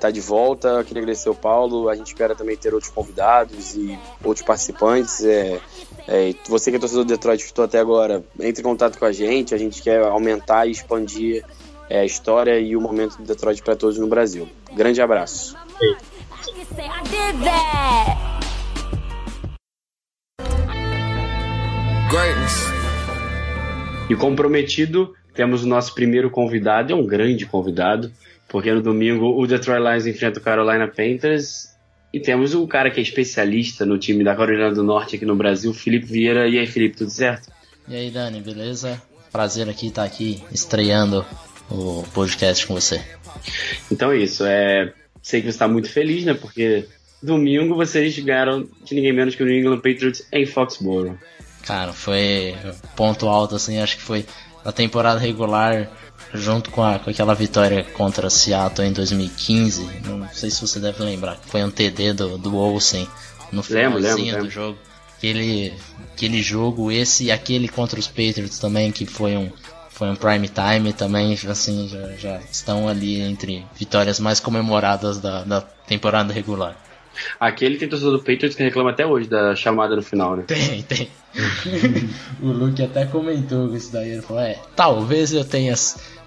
S2: tá de volta. Eu queria agradecer o Paulo. A gente espera também ter outros convidados e outros participantes. É, é, você que é torcedor do Detroit, estou até agora, entre em contato com a gente. A gente quer aumentar e expandir é, a história e o momento do Detroit para todos no Brasil. Grande abraço. E comprometido temos o nosso primeiro convidado, é um grande convidado, porque no domingo o Detroit Lions enfrenta o Carolina Panthers e temos o cara que é especialista no time da Carolina do Norte aqui no Brasil, Felipe Vieira. E aí, Felipe, tudo certo?
S5: E aí, Dani, beleza? Prazer aqui estar aqui estreando o podcast com você.
S2: Então é isso. É... Sei que você está muito feliz, né? Porque domingo vocês ganharam de ninguém menos que o New England Patriots em Foxborough.
S5: Cara, foi ponto alto, assim, acho que foi na temporada regular junto com, a, com aquela vitória contra Seattle em 2015. Não sei se você deve lembrar, foi um TD do, do Olsen no finalzinho do jogo. Aquele, aquele jogo, esse e aquele contra os Patriots também, que foi um, foi um prime time também, assim, já, já estão ali entre vitórias mais comemoradas da, da temporada regular.
S2: Aquele tem torcedor do Patriots que reclama até hoje da chamada no final, né?
S5: Tem, tem. [LAUGHS] o Luke até comentou isso daí. Ele falou: É, talvez eu tenha,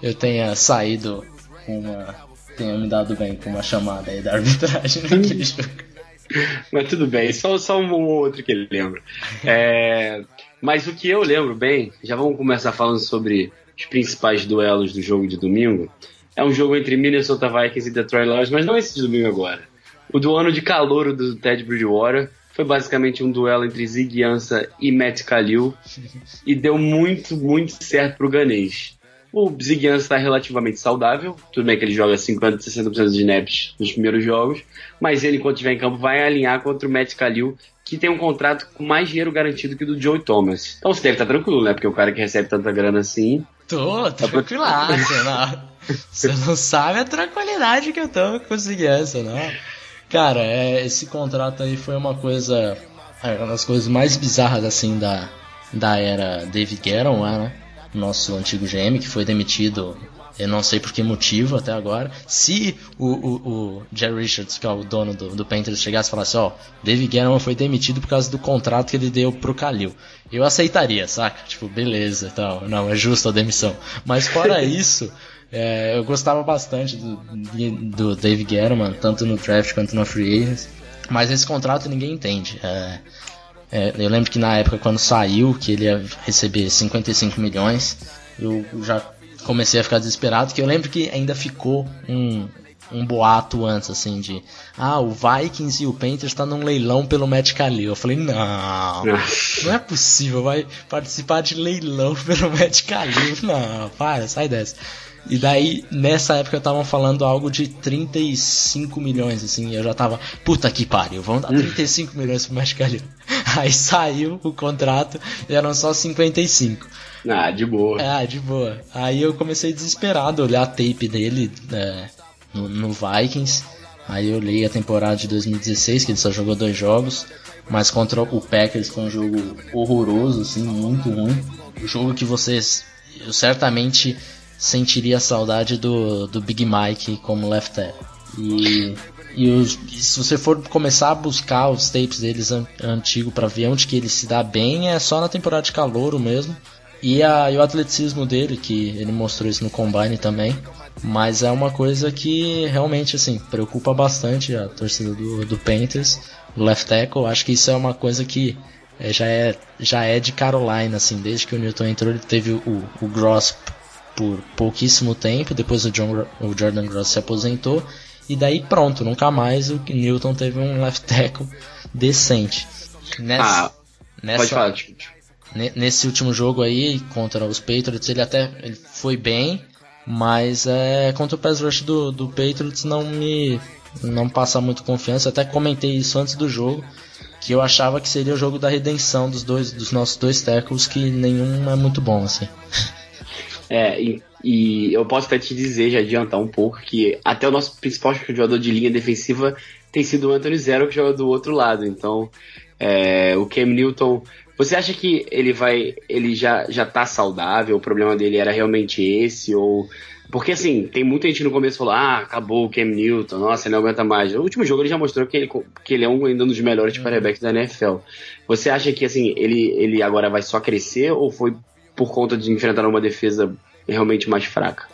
S5: eu tenha saído com uma. tenha me dado bem com uma chamada aí da arbitragem [LAUGHS] naquele jogo.
S2: Mas tudo bem, só, só um ou outro que ele lembra. É, mas o que eu lembro bem, já vamos começar falando sobre os principais duelos do jogo de domingo. É um jogo entre Minnesota Vikings e Detroit Lions, mas não esse de domingo agora. O do ano de calor do Ted Bridgewater foi basicamente um duelo entre Zig Ansah e Matt Khalil e deu muito, muito certo pro Ganês. O Zig Ansah está relativamente saudável, tudo bem que ele joga 50, 60% de snaps nos primeiros jogos, mas ele, enquanto estiver em campo, vai alinhar contra o Matt Khalil, que tem um contrato com mais dinheiro garantido que o do Joe Thomas. Então você deve estar tranquilo, né? Porque o cara que recebe tanta grana assim.
S5: Tô, tranquilaço, não. [LAUGHS] Você não sabe a tranquilidade que eu tô com o Zig Ansah, não. Cara, é, esse contrato aí foi uma coisa. É, uma das coisas mais bizarras assim da, da era David Guerron lá, né? Nosso antigo GM, que foi demitido. Eu não sei por que motivo até agora. Se o, o, o Jerry Richards, que é o dono do, do Panthers, chegasse e falasse: Ó, oh, David Guerron foi demitido por causa do contrato que ele deu pro Kalil. Eu aceitaria, saca? Tipo, beleza, então, não, é justo a demissão. Mas fora [LAUGHS] isso. É, eu gostava bastante do, do Dave Gettleman, tanto no draft quanto no free agents, mas esse contrato ninguém entende. É, é, eu lembro que na época quando saiu que ele ia receber 55 milhões, eu já comecei a ficar desesperado, que eu lembro que ainda ficou um, um boato antes, assim, de ah, o Vikings e o Panthers estão tá num leilão pelo Matt Khalil. Eu falei, não, [LAUGHS] não é possível, vai participar de leilão pelo Matt Khalil. Não, para, sai dessa. E daí, nessa época, estavam falando algo de 35 milhões, assim. Eu já tava, puta que pariu, vamos dar 35 hum. milhões pro Mascalhão. [LAUGHS] Aí saiu o contrato e eram só 55.
S2: Ah, de boa.
S5: Ah, de boa. Aí eu comecei desesperado a olhar a tape dele é, no, no Vikings. Aí eu li a temporada de 2016, que ele só jogou dois jogos. Mas contra o Packers foi um jogo horroroso, assim, muito ruim. Um jogo que vocês eu certamente sentiria saudade do, do Big Mike como left tackle. E, e, os, se você for começar a buscar os tapes deles an, antigo para ver onde que ele se dá bem, é só na temporada de calouro mesmo. E, a, e o atleticismo dele, que ele mostrou isso no Combine também. Mas é uma coisa que realmente assim preocupa bastante a torcida do, do Panthers, o left tackle. Acho que isso é uma coisa que é, já, é, já é de Carolina, assim, desde que o Newton entrou, ele teve o, o Gross por pouquíssimo tempo, depois o, John, o Jordan Gross se aposentou, e daí pronto, nunca mais o Newton teve um left tackle decente.
S2: Nessa, ah, nessa, pode falar, tipo.
S5: Nesse último jogo aí, contra os Patriots, ele até ele foi bem, mas é, contra o pass rush do, do Patriots não me não passa muito confiança. Até comentei isso antes do jogo, que eu achava que seria o jogo da redenção dos dois dos nossos dois tackles, que nenhum é muito bom assim. [LAUGHS]
S2: É, e, e, eu posso até te dizer, já adiantar um pouco, que até o nosso principal jogador de linha defensiva tem sido o Anthony Zero, que joga do outro lado. Então, é, o Cam Newton. Você acha que ele vai. ele já, já tá saudável? O problema dele era realmente esse? Ou. Porque assim, tem muita gente no começo que falou, ah, acabou o Cam Newton, nossa, ele não aguenta mais. No último jogo ele já mostrou que ele, que ele é um, ainda um dos melhores uhum. quarterbacks da NFL. Você acha que assim, ele, ele agora vai só crescer ou foi por conta de enfrentar uma defesa realmente mais fraca.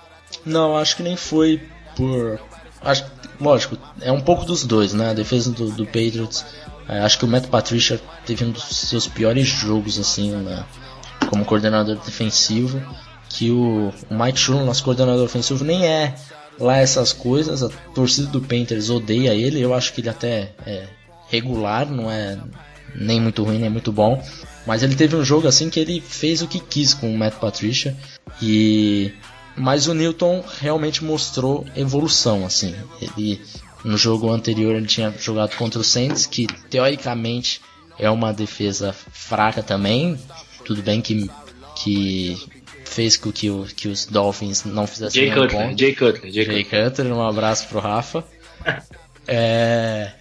S5: Não, acho que nem foi por. Acho, lógico, é um pouco dos dois, né? A defesa do, do Patriots. É, acho que o Matt Patricia teve um dos seus piores jogos, assim, né? como coordenador defensivo. que o, o Mike Schuller, nosso coordenador ofensivo, nem é lá essas coisas. A torcida do Panthers odeia ele. Eu acho que ele até é regular, não é nem muito ruim nem muito bom. Mas ele teve um jogo assim que ele fez o que quis com o Matt Patricia e mas o Newton realmente mostrou evolução assim. Ele no jogo anterior ele tinha jogado contra o Saints, que teoricamente é uma defesa fraca também. Tudo bem que que fez com que, o, que os Dolphins não fizessem
S6: Jay Cutler,
S5: ponto.
S6: Jay Cutler, Jay
S5: Jay
S6: Cutler.
S5: Cutler, um abraço pro Rafa. [LAUGHS] é,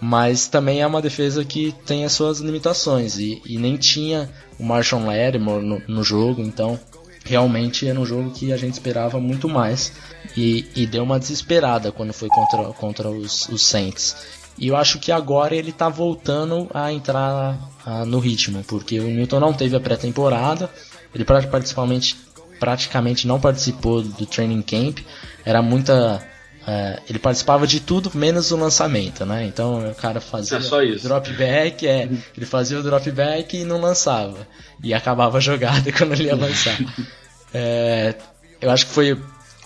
S5: mas também é uma defesa que tem as suas limitações e, e nem tinha o Marshall Lattimore no, no jogo, então realmente era um jogo que a gente esperava muito mais e, e deu uma desesperada quando foi contra, contra os, os Saints. E eu acho que agora ele tá voltando a entrar ah, no ritmo, porque o Newton não teve a pré-temporada, ele pra- praticamente, praticamente não participou do training camp, era muita. É, ele participava de tudo menos o lançamento, né? Então o cara fazia
S6: É só isso.
S5: drop back, é, ele fazia o drop back e não lançava. E acabava a jogada [LAUGHS] quando ele ia lançar. É, eu acho que foi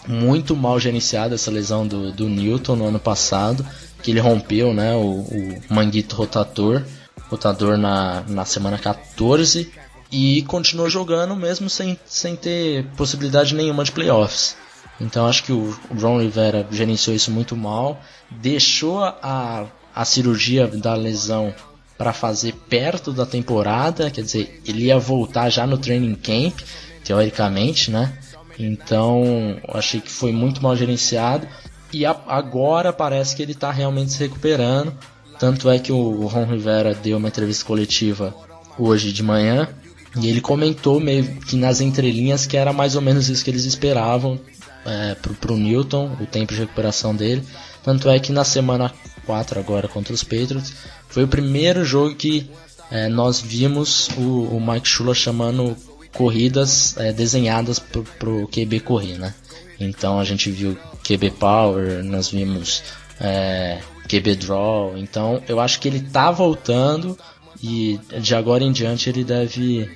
S5: muito mal gerenciada essa lesão do, do Newton no ano passado, que ele rompeu né, o, o manguito rotator, rotador na, na semana 14, e continuou jogando mesmo sem, sem ter possibilidade nenhuma de playoffs. Então acho que o Ron Rivera gerenciou isso muito mal, deixou a, a cirurgia da lesão para fazer perto da temporada, quer dizer, ele ia voltar já no training camp, teoricamente, né? Então, achei que foi muito mal gerenciado e a- agora parece que ele está realmente se recuperando. Tanto é que o Ron Rivera deu uma entrevista coletiva hoje de manhã e ele comentou meio que nas entrelinhas que era mais ou menos isso que eles esperavam é, pro, pro Newton, o tempo de recuperação dele. Tanto é que na semana 4 agora contra os Patriots foi o primeiro jogo que é, nós vimos o, o Mike Shula chamando corridas é, desenhadas pro, pro QB correr, né? Então a gente viu QB Power, nós vimos é, QB Draw. Então eu acho que ele tá voltando e de agora em diante ele deve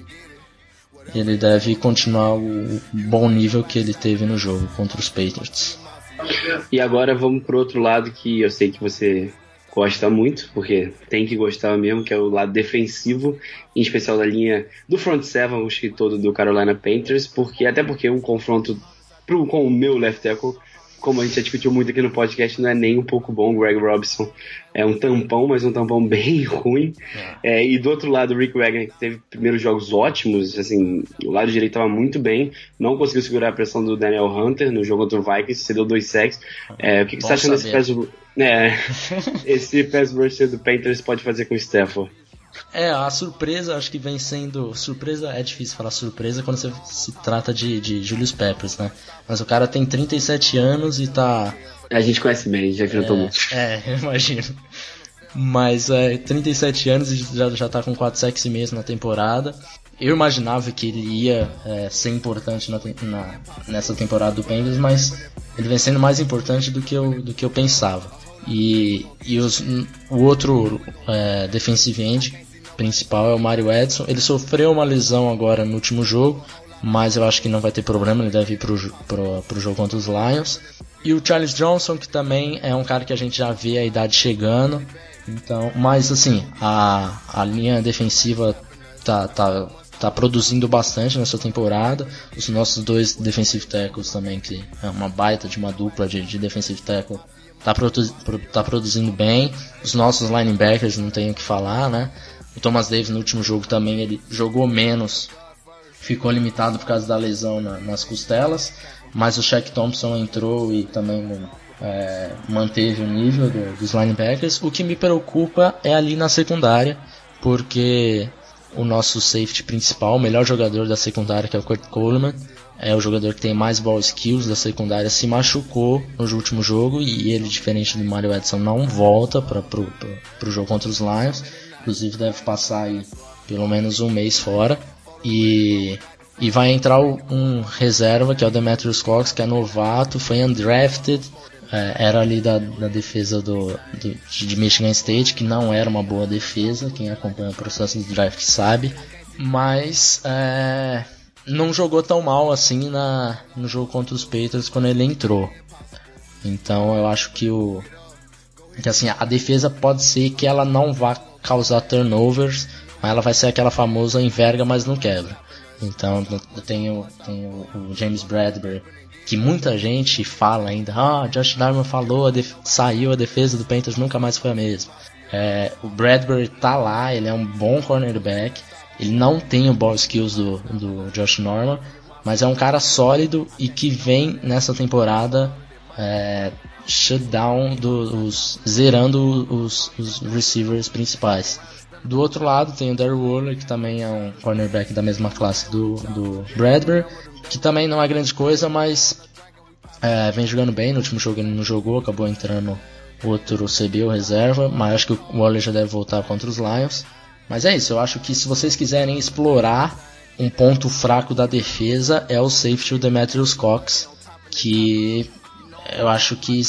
S5: ele deve continuar o bom nível que ele teve no jogo contra os Patriots.
S6: E agora vamos pro outro lado que eu sei que você gosta muito, porque tem que gostar mesmo, que é o lado defensivo, em especial da linha do front seven, que todo do Carolina Panthers, porque até porque um confronto pro, com o meu left tackle, como a gente já discutiu muito aqui no podcast, não é nem um pouco bom. O Greg Robinson é um tampão, mas um tampão [LAUGHS] bem ruim. É, e do outro lado, o Rick Wagner, que teve primeiros jogos ótimos, assim, o lado direito estava muito bem, não conseguiu segurar a pressão do Daniel Hunter no jogo contra o Vikings, cedeu dois sacks. É, o que, que você está achando desse pass, é, [LAUGHS] esse pass rush do Panthers pode fazer com o Stafford?
S5: É, a surpresa acho que vem sendo. Surpresa é difícil falar surpresa quando você se trata de, de Julius Peppers, né? Mas o cara tem 37 anos e tá.
S6: A gente conhece bem, já enfrentou muito. [LAUGHS]
S5: É, eu imagino. Mas é, 37 anos e já, já tá com 4 sacks e meio na temporada. Eu imaginava que ele ia é, ser importante na, na- nessa temporada do Panthers, mas ele vem sendo mais importante do que eu, do que eu pensava. E, e os- o outro é, defensive end principal é o Mario Edson. Ele sofreu uma lesão agora no último jogo, mas eu acho que não vai ter problema, ele deve ir pro, pro jogo contra os Lions. E o Charles Johnson, que também é um cara que a gente já vê a idade chegando. Então, mas assim, a, a linha defensiva tá, tá, tá produzindo bastante nessa temporada. Os nossos dois defensive tackles também, que é uma baita de uma dupla de, de defensive tackle, tá, produ- pro- tá produzindo bem. Os nossos linebackers não tenho o que falar, né? O Thomas Davis no último jogo também ele jogou menos, ficou limitado por causa da lesão na- nas costelas, mas o Shaq Thompson entrou e também é, manteve o nível do- dos linebackers. O que me preocupa é ali na secundária, porque o nosso safety principal, o melhor jogador da secundária, que é o Kurt Coleman, é o jogador que tem mais ball skills da secundária, se machucou no último jogo e ele, diferente do Mario Edson, não volta para pro jogo contra os Lions. Inclusive deve passar aí pelo menos um mês fora. E, e vai entrar um reserva, que é o Demetrius Cox, que é novato, foi undrafted, é, era ali da, da defesa do, do- de Michigan State, que não era uma boa defesa, quem acompanha o processo de draft sabe. Mas é, não jogou tão mal assim na, no jogo contra os Patriots quando ele entrou. Então eu acho que o que assim a defesa pode ser que ela não vá causar turnovers, mas ela vai ser aquela famosa enverga, mas não quebra. Então eu tenho, tenho o James Bradbury, que muita gente fala ainda, ah, Josh Darman falou, a saiu a defesa do Panthers nunca mais foi a mesma. É, o Bradbury tá lá, ele é um bom cornerback, ele não tem o ball skills do, do Josh Norman, mas é um cara sólido e que vem nessa temporada é, shutdown dos zerando os, os receivers principais. Do outro lado tem o Darryl Waller, que também é um cornerback da mesma classe do, do Bradbury, que também não é grande coisa, mas é, vem jogando bem. No último jogo ele não jogou, acabou entrando outro CB, o reserva, mas acho que o Waller já deve voltar contra os Lions. Mas é isso, eu acho que se vocês quiserem explorar um ponto fraco da defesa é o safety o Demetrius Cox, que eu acho que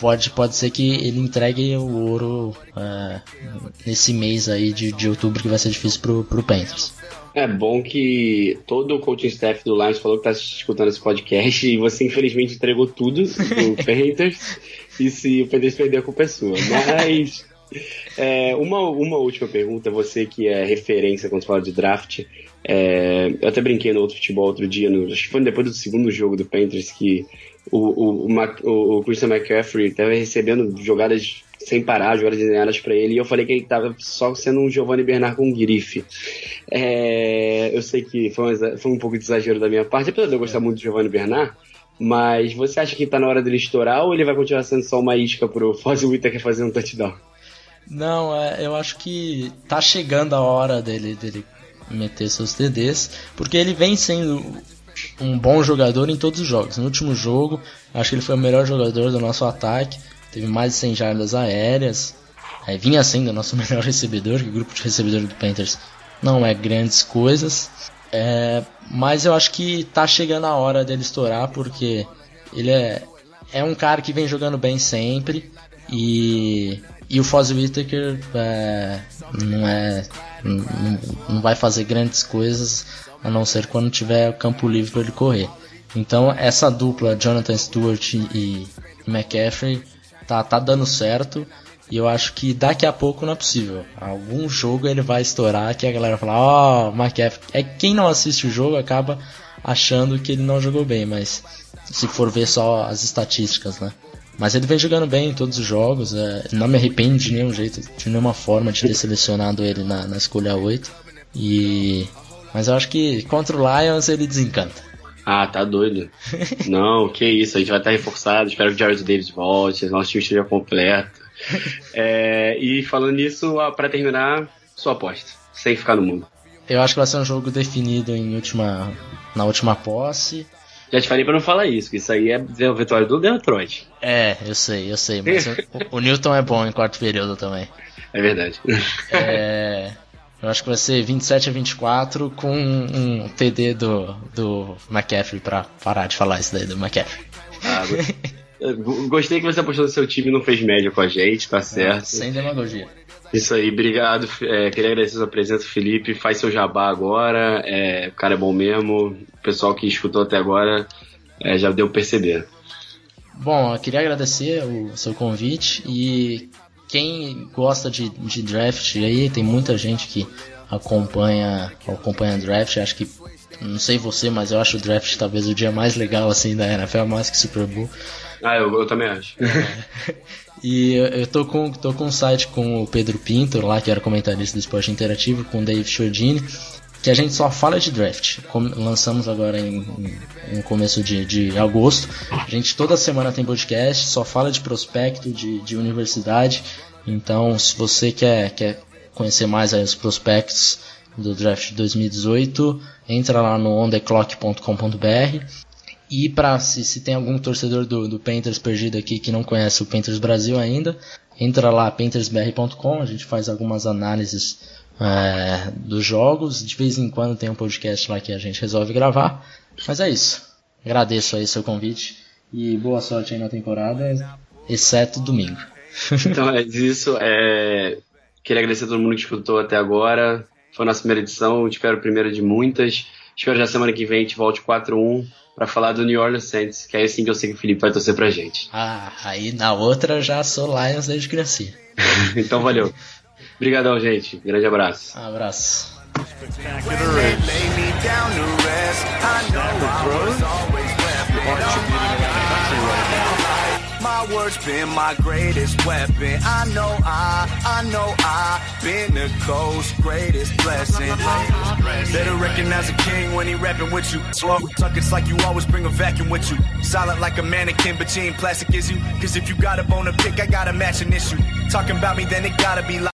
S5: pode, pode ser que ele entregue o ouro é, nesse mês aí de, de outubro que vai ser difícil pro, pro Panthers.
S2: É bom que todo o coaching staff do Lions falou que tá escutando esse podcast e você infelizmente entregou tudo pro [LAUGHS] Panthers e se o Panthers perder a culpa é sua. Mas é, uma, uma última pergunta, você que é referência quando fala de draft. É, eu até brinquei no outro futebol outro dia, no, acho que foi depois do segundo jogo do Panthers que o, o, o, o Christian McCaffrey estava recebendo jogadas sem parar, jogadas desenhadas para ele, e eu falei que ele estava só sendo um Giovanni Bernard com grife. É, eu sei que foi um, foi um pouco de exagero da minha parte, apesar de eu gostar muito do Giovanni Bernard, mas você acha que está na hora dele estourar ou ele vai continuar sendo só uma isca pro Fozzy Whittaker fazer um touchdown?
S5: Não, é, eu acho que tá chegando a hora dele, dele meter seus TDs, porque ele vem sendo um bom jogador em todos os jogos. No último jogo, acho que ele foi o melhor jogador do nosso ataque, teve mais de 100 jardas aéreas, é, vinha sendo o nosso [LAUGHS] melhor recebedor, que o grupo de recebedores do Panthers não é grandes coisas, é, mas eu acho que tá chegando a hora dele estourar, porque ele é, é um cara que vem jogando bem sempre, e, e o Foz Whittaker é, não é não, vai fazer grandes coisas a não ser quando tiver campo livre para ele correr. Então essa dupla Jonathan Stewart e McCaffrey tá, tá dando certo e eu acho que daqui a pouco não é possível. Algum jogo ele vai estourar que a galera fala, ó, oh, McCaffrey. É quem não assiste o jogo acaba achando que ele não jogou bem, mas se for ver só as estatísticas, né? Mas ele vem jogando bem em todos os jogos, é, não me arrependo de nenhum jeito, de nenhuma forma de ter [LAUGHS] selecionado ele na, na escolha 8. E mas eu acho que contra o Lions ele desencanta.
S2: Ah, tá doido. [LAUGHS] Não, que isso, a gente vai estar reforçado. Espero que o Jared Davis volte, nosso time esteja completo. [LAUGHS] É, e falando nisso, para terminar, sua aposta, sem ficar no mundo.
S5: Eu acho que vai ser um jogo definido em última, na última posse.
S2: Já te falei pra não falar isso, que isso aí é a vitória do Detroit.
S5: É, eu sei, eu sei, mas o, [LAUGHS] o Newton é bom em quarto período também.
S2: É verdade.
S5: É, eu acho que vai ser 27 a 24 com um TD do, do McCaffrey pra parar de falar isso daí do McCaffrey. Ah, [LAUGHS]
S2: gostei que você apostou no seu time e não fez média com a gente, tá certo.
S5: sem demagogia.
S2: Isso aí, obrigado. É, queria agradecer a sua presença, Felipe. Faz seu jabá agora. É, o cara é bom mesmo. O pessoal que escutou até agora é, já deu perceber.
S5: Bom, eu queria agradecer o seu convite e quem gosta de, de draft aí, tem muita gente que acompanha acompanha draft, acho que não sei você, mas eu acho o draft talvez o dia mais legal assim da NFL, mais que Super Bowl.
S2: Ah, eu, eu também acho. [LAUGHS]
S5: e eu tô com, tô com um site com o Pedro Pinto, lá que era comentarista do esporte interativo, com o Dave Chiodini, que a gente só fala de draft. lançamos agora em, em, começo de, de agosto. A gente toda semana tem podcast, só fala de prospecto, de, de universidade. Então, se você quer, quer conhecer mais os prospectos do draft de 2018, entra lá no ontheclock.com.br. E para se, se tem algum torcedor do, do Painters perdido aqui que não conhece o Painters Brasil ainda, entra lá paintersbr.com, a gente faz algumas análises é, dos jogos. De vez em quando tem um podcast lá que a gente resolve gravar. Mas é isso. Agradeço aí seu convite e boa sorte aí na temporada, exceto domingo. [LAUGHS]
S2: então é isso. É... Queria agradecer a todo mundo que escutou até agora. Foi a nossa primeira edição, espero a primeira de muitas. Espero já semana que vem a gente volte 4-1 para falar do New Orleans Saints, que é assim que eu sei que o Felipe vai torcer pra gente.
S5: Ah, aí na outra eu já sou Lions desde criança. [LAUGHS]
S2: então valeu. Obrigadão, gente. Grande abraço.
S5: Um abraço.
S7: My words been my greatest weapon. I know I, I know I been the ghost greatest blessing. Better recognize a king when he rapping with you. Slow tuck, it's like you always bring a vacuum with you. Solid like a mannequin, but you ain't plastic is you. Cause if you got a bone to pick, I got a matching issue. Talking about me, then it gotta be like.